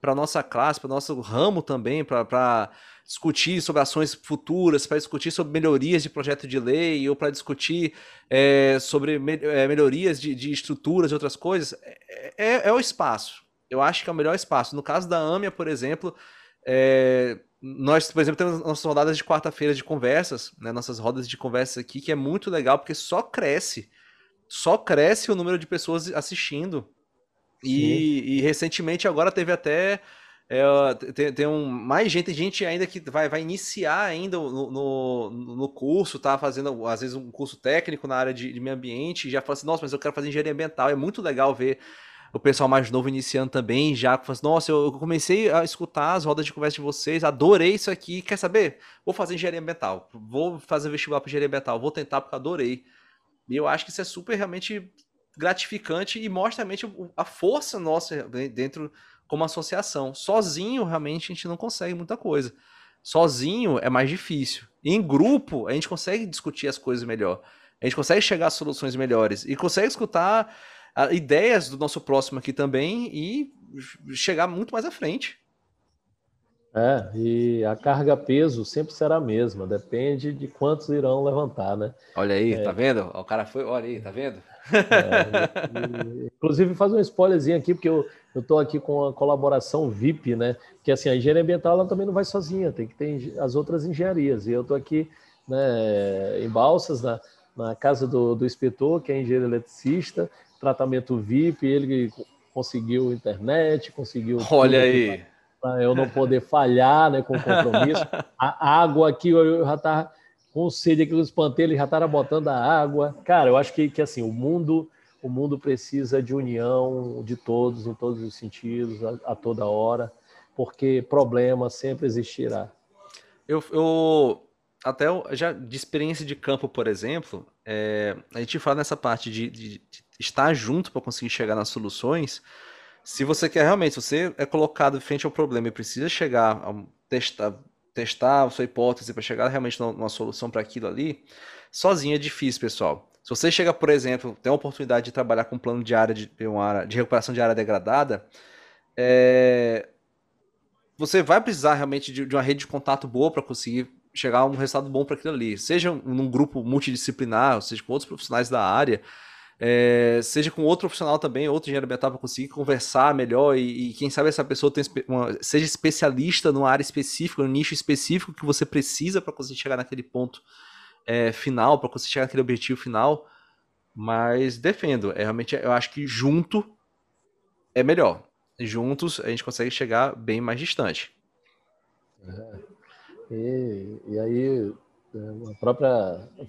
para nossa classe, para nosso ramo também, para discutir sobre ações futuras, para discutir sobre melhorias de projeto de lei ou para discutir é, sobre me, é, melhorias de, de, estruturas e outras coisas, é, é, é, o espaço. Eu acho que é o melhor espaço. No caso da AMIA, por exemplo, é, nós, por exemplo, temos nossas rodadas de quarta-feira de conversas, né, nossas rodas de conversas aqui, que é muito legal porque só cresce. Só cresce o número de pessoas assistindo. E, e, recentemente agora teve até é, tem, tem um, mais gente, gente ainda que vai, vai iniciar ainda no, no, no, curso, tá fazendo às vezes um curso técnico na área de, de meio ambiente, e já fala assim, nossa, mas eu quero fazer engenharia ambiental. É muito legal ver o pessoal mais novo iniciando também, já fala assim, nossa, eu comecei a escutar as rodas de conversa de vocês, adorei isso aqui, quer saber? Vou fazer engenharia ambiental, vou fazer vestibular para engenharia ambiental, vou tentar porque adorei. E eu acho que isso é super realmente gratificante e mostra realmente a força nossa dentro como associação. Sozinho, realmente, a gente não consegue muita coisa. Sozinho é mais difícil. Em grupo, a gente consegue discutir as coisas melhor. A gente consegue chegar a soluções melhores. E consegue escutar uh, ideias do nosso próximo aqui também e chegar muito mais à frente.
É, e a carga peso sempre será a mesma, depende de quantos irão levantar, né?
Olha aí,
é.
tá vendo? O cara foi, olha aí, tá vendo?
É, inclusive, faz um spoilerzinho aqui, porque eu, eu tô aqui com a colaboração VIP, né? Que assim, a engenharia ambiental ela também não vai sozinha, tem que ter as outras engenharias. E eu tô aqui né, em Balsas, na, na casa do, do inspetor, que é engenheiro eletricista, tratamento VIP, ele conseguiu internet, conseguiu.
Olha aí
para eu não poder falhar né, com o compromisso. A água aqui, eu já estava com sede aqui, os panteiros já estavam botando a água. Cara, eu acho que, que assim, o mundo, o mundo precisa de união de todos, em todos os sentidos, a, a toda hora, porque problema sempre existirá.
Eu, eu até já de experiência de campo, por exemplo, é, a gente fala nessa parte de, de, de estar junto para conseguir chegar nas soluções. Se você quer realmente, se você é colocado frente ao problema e precisa chegar a testar, testar a sua hipótese para chegar realmente numa solução para aquilo ali, sozinho é difícil, pessoal. Se você chega, por exemplo, tem a oportunidade de trabalhar com um plano de área de, uma área, de recuperação de área degradada, é, você vai precisar realmente de, de, uma rede de contato boa para conseguir chegar a um resultado bom para aquilo ali. Seja num grupo multidisciplinar, seja com outros profissionais da área, é, seja com outro profissional também, outro engenheiro ambiental, para conseguir conversar melhor e, e, quem sabe essa pessoa uma, seja especialista numa área específica, num nicho específico que você precisa para conseguir chegar naquele ponto é, final, para conseguir chegar naquele objetivo final. Mas defendo, é realmente eu acho que junto é melhor. Juntos a gente consegue chegar bem mais distante.
É. E, e aí o próprio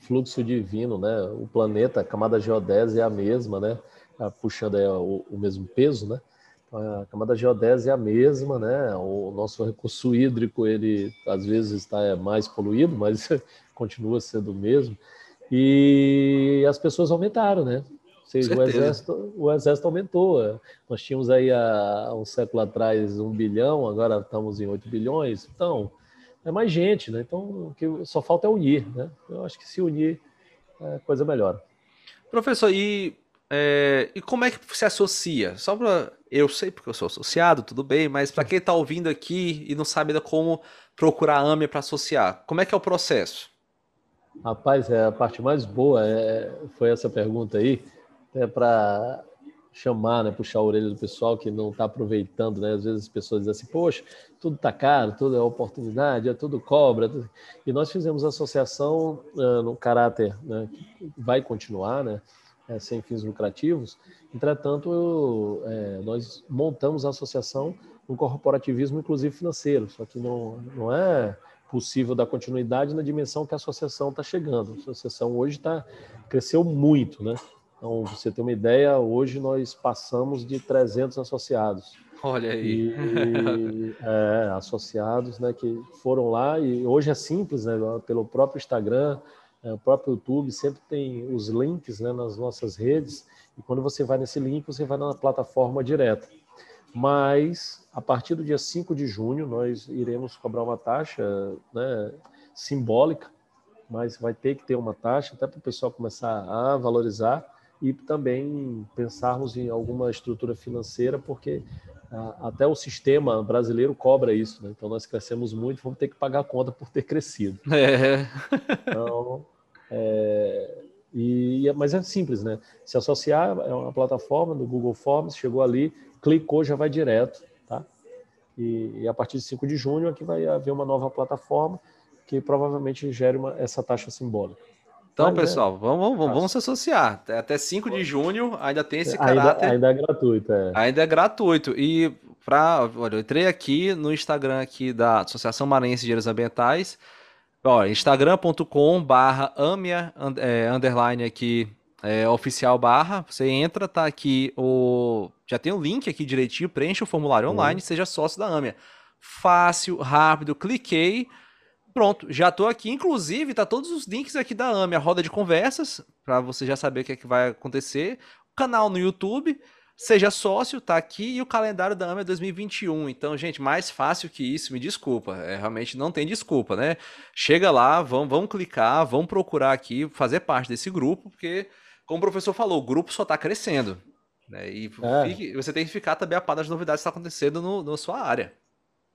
fluxo divino, né? O planeta, a camada geodésia é a mesma, né? Tá puxando o, o, mesmo peso, né? Então, a camada geodésia é a mesma, né? O nosso recurso hídrico, ele às vezes está mais poluído, mas *laughs* continua sendo o mesmo. E as pessoas aumentaram, né? Seja, o exército, o exército aumentou. Nós tínhamos aí há um século atrás um bilhão, agora estamos em 8 bilhões. Então, é mais gente, né? Então, o que só falta é unir, né? Eu acho que se unir, a coisa melhora.
Professor, e, é, e como é que se associa? Só para eu sei porque eu sou associado, tudo bem, mas para quem está ouvindo aqui e não sabe ainda como procurar a AME para associar, como é que é o processo?
Rapaz, é, a parte mais boa é, foi essa pergunta aí, é para chamar, né, puxar a orelha do pessoal que não está aproveitando, né? Às vezes as pessoas dizem assim, poxa, tudo está caro, tudo é oportunidade, é tudo cobra. E nós fizemos associação uh, no caráter né, que vai continuar, né? É, sem fins lucrativos. Entretanto, eu, é, nós montamos a associação no corporativismo, inclusive financeiro, só que não, não é possível dar continuidade na dimensão que a associação está chegando. A associação hoje tá, cresceu muito, né? Então, você ter uma ideia, hoje nós passamos de 300 associados.
Olha aí.
E, *laughs* é, associados né, que foram lá, e hoje é simples, né, pelo próprio Instagram, é, o próprio YouTube, sempre tem os links né, nas nossas redes, e quando você vai nesse link, você vai na plataforma direta. Mas, a partir do dia 5 de junho, nós iremos cobrar uma taxa né, simbólica, mas vai ter que ter uma taxa, até para o pessoal começar a valorizar, e também pensarmos em alguma estrutura financeira, porque até o sistema brasileiro cobra isso, né? Então nós crescemos muito, vamos ter que pagar a conta por ter crescido. *laughs* É. Então, é, e, mas é simples, né? Se associar é uma plataforma do Google Forms, chegou ali, clicou, já vai direto, tá? E, e a partir de 5 de junho aqui vai haver uma nova plataforma que provavelmente gere uma, essa taxa simbólica.
Então, Mas, é pessoal, é, vamos, vamos, vamos, se associar. Até 5 de junho ainda tem esse
ainda,
caráter.
Ainda é gratuito, é.
Ainda é gratuito. E para, olha, eu entrei aqui no Instagram aqui da Associação Maranhense de Engenheiros Ambientais. Ó, instagram.com barra amia é, underline aqui é, oficial barra, você entra, tá aqui o. Já tem o um link aqui direitinho, preenche o formulário uhum. online, seja sócio da AMIA. Fácil, rápido, cliquei. Pronto, já estou aqui. Inclusive, tá todos os links aqui da AME, a roda de conversas, para você já saber o que, é que vai acontecer. O canal no YouTube, seja sócio, tá aqui, e o calendário da AME 2021. Então, gente, mais fácil que isso, me desculpa. É, realmente não tem desculpa, né? Chega lá, vamos, vamos clicar, vamos procurar aqui, fazer parte desse grupo, porque, como o professor falou, o grupo só está crescendo. Né? E é. fique, você tem que ficar também a par das novidades que estão tá acontecendo no, na sua área.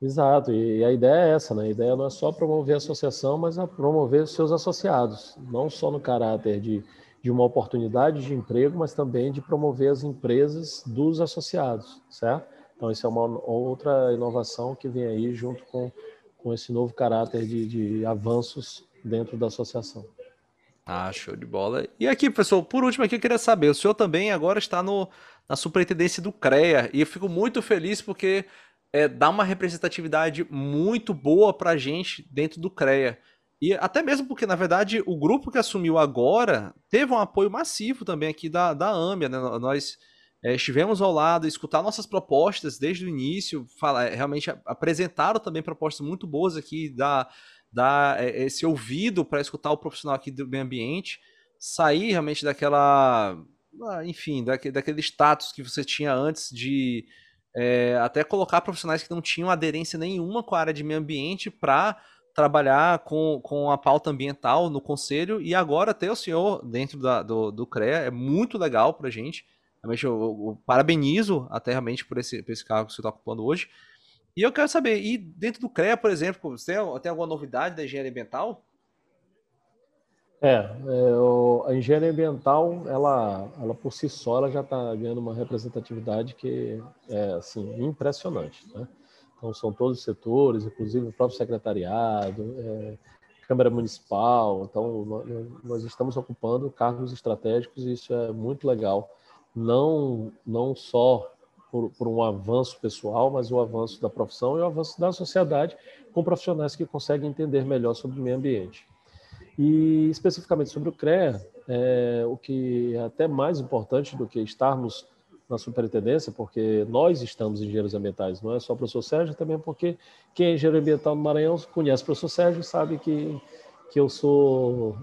Exato, e a ideia é essa, né? A ideia não é só promover a associação, mas a promover os seus associados, não só no caráter de, de uma oportunidade de emprego, mas também de promover as empresas dos associados, certo? Então, isso é uma outra inovação que vem aí junto com, com esse novo caráter de, de avanços dentro da associação.
Ah, show de bola. E aqui, professor, por último aqui eu queria saber, o senhor também agora está no, na superintendência do CREA, e eu fico muito feliz porque é, dá uma representatividade muito boa para a gente dentro do CREA. E até mesmo porque, na verdade, o grupo que assumiu agora teve um apoio massivo também aqui da, da AMIA. Né? Nós é, estivemos ao lado, escutar nossas propostas desde o início, falar, é, realmente apresentaram também propostas muito boas aqui, dar, dar é, esse ouvido para escutar o profissional aqui do meio ambiente, sair realmente daquela, ah, enfim, daquele, daquele status que você tinha antes de é, até colocar profissionais que não tinham aderência nenhuma com a área de meio ambiente para trabalhar com, com a pauta ambiental no conselho e agora ter o senhor dentro da, do, do CREA é muito legal para a gente. Realmente eu, eu, eu, parabenizo até realmente por esse, por esse cargo que você está ocupando hoje. E eu quero saber, e dentro do CREA, por exemplo, você tem, tem alguma novidade da engenharia ambiental?
É, é o, a engenharia ambiental, ela, ela por si só, ela já está ganhando uma representatividade que é assim impressionante, né? Então são todos os setores, inclusive o próprio secretariado, é, Câmara Municipal. Então nós, estamos ocupando cargos estratégicos e isso é muito legal. Não não só por, por, um avanço pessoal, mas o avanço da profissão e o avanço da sociedade com profissionais que conseguem entender melhor sobre o meio ambiente. E especificamente sobre o CREA, é, o que é até mais importante do que estarmos na superintendência, porque nós estamos engenheiros ambientais, não é só o professor Sérgio, também porque quem é engenheiro ambiental no Maranhão conhece o professor Sérgio sabe que, que eu sou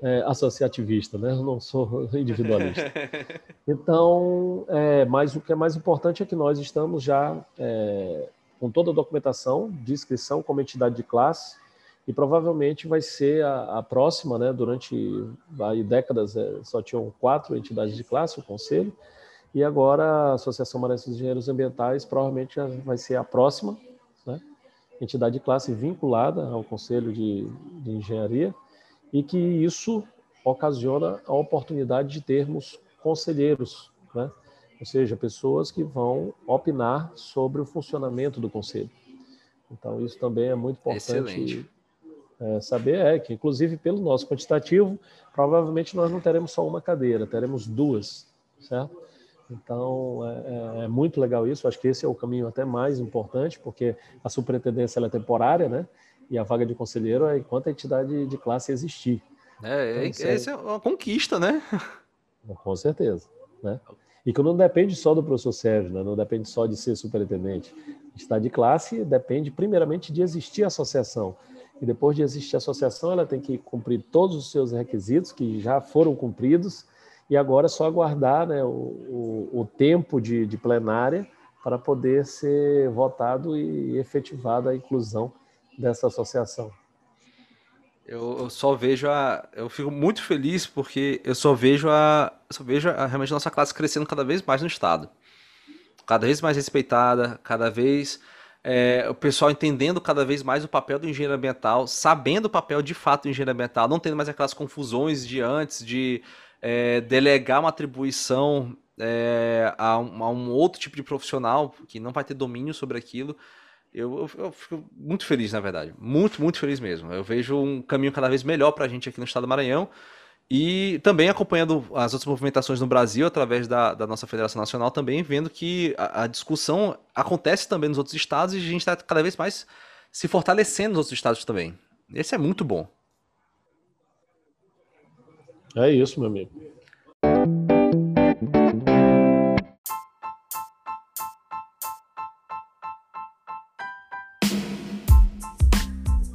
é, associativista, né? eu não sou *laughs* individualista. *laughs* Então, é, mas o que é mais importante é que nós estamos já é, com toda a documentação de inscrição como entidade de classe, e provavelmente vai ser a, a próxima, né? Durante aí, décadas é, só tinham quatro entidades de classe, o conselho, e agora a Associação Maranhense de Engenheiros Ambientais provavelmente vai ser a próxima, né? Entidade de classe vinculada ao Conselho de, de Engenharia, e que isso ocasiona a oportunidade de termos conselheiros, né? ou seja, pessoas que vão opinar sobre o funcionamento do conselho. Então, isso também é muito importante é, saber é que, inclusive, pelo nosso quantitativo, provavelmente nós não teremos só uma cadeira, teremos duas, certo? Então, é, é, é muito legal isso. Acho que esse é o caminho até mais importante, porque a superintendência é temporária, né? E a vaga de conselheiro é enquanto a entidade de classe existir.
É, então, é, essa é uma conquista, né? *laughs*
Com certeza, né? E que não depende só do professor Sérgio, né? não depende só de ser superintendente. A entidade de classe depende, primeiramente, de existir a associação e depois de existir a associação, ela tem que cumprir todos os seus requisitos, que já foram cumpridos, e agora é só aguardar né, o, o, o tempo de, de plenária para poder ser votado e efetivada a inclusão dessa associação.
Eu, só vejo a. Eu fico muito feliz porque eu só vejo a. Só vejo a, realmente a nossa classe crescendo cada vez mais no Estado. cada vez mais respeitada, cada vez é, o pessoal entendendo cada vez mais o papel do engenheiro ambiental, sabendo o papel de fato do engenheiro ambiental, não tendo mais aquelas confusões de antes de é, delegar uma atribuição é, a, um, a, um, outro tipo de profissional que não vai ter domínio sobre aquilo. Eu, eu, eu, fico muito feliz, na verdade. Muito, muito feliz mesmo. Eu vejo um caminho cada vez melhor para a gente aqui no estado do Maranhão. E também acompanhando as outras movimentações no Brasil, através da, da nossa Federação Nacional, também vendo que a, a, discussão acontece também nos outros estados e a gente está cada vez mais se fortalecendo nos outros estados também. Esse é muito bom.
É isso, meu amigo.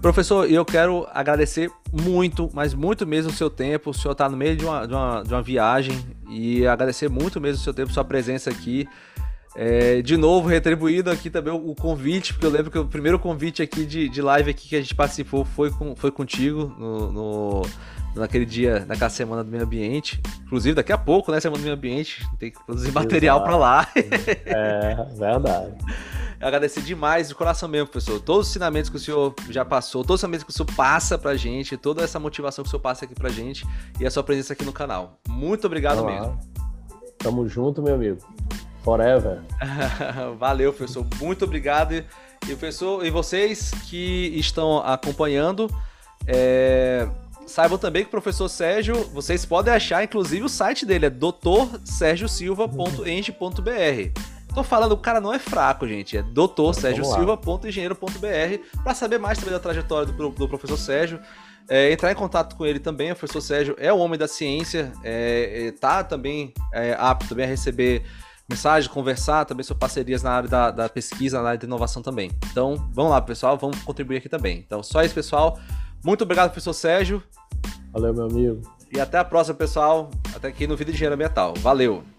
Professor, eu quero agradecer muito, mas muito mesmo o seu tempo. O senhor está no meio de uma, de, uma, de uma viagem e agradecer muito mesmo o seu tempo, sua presença aqui. É, de novo, retribuído aqui também o, o, convite, porque eu lembro que o primeiro convite aqui de, de live aqui que a gente participou foi, com, foi contigo no, no, naquele dia, naquela semana do meio ambiente. Inclusive, daqui a pouco, né? Semana do meio ambiente, tem que produzir material para lá.
é, verdade *laughs*
agradecer demais de coração mesmo, professor. Todos os ensinamentos que o senhor já passou, todos os ensinamentos que o senhor passa pra gente, toda essa motivação que o senhor passa aqui pra gente e a sua presença aqui no canal. Muito obrigado Olá. mesmo.
Tamo junto, meu amigo. Forever. *laughs*
Valeu, professor. Muito obrigado. E, professor, e vocês que estão acompanhando, é... saibam também que o professor Sérgio, vocês podem achar, inclusive, o site dele é doutorsergiosilva.eng.br. Tô falando, o cara não é fraco, gente. É doutor Sérgio Silva.engenheiro.br para saber mais também da trajetória do, do professor Sérgio. É, entrar em contato com ele também, o professor Sérgio é o homem da ciência, é, é tá também é, apto também a receber mensagens, conversar também sobre parcerias na área da, da, pesquisa, na área de inovação também. Então, vamos lá, pessoal, vamos contribuir aqui também. Então, só isso, pessoal. Muito obrigado, professor Sérgio.
Valeu, meu amigo.
E até a próxima, pessoal. Até aqui no Vida de Engenharia Ambiental. Valeu!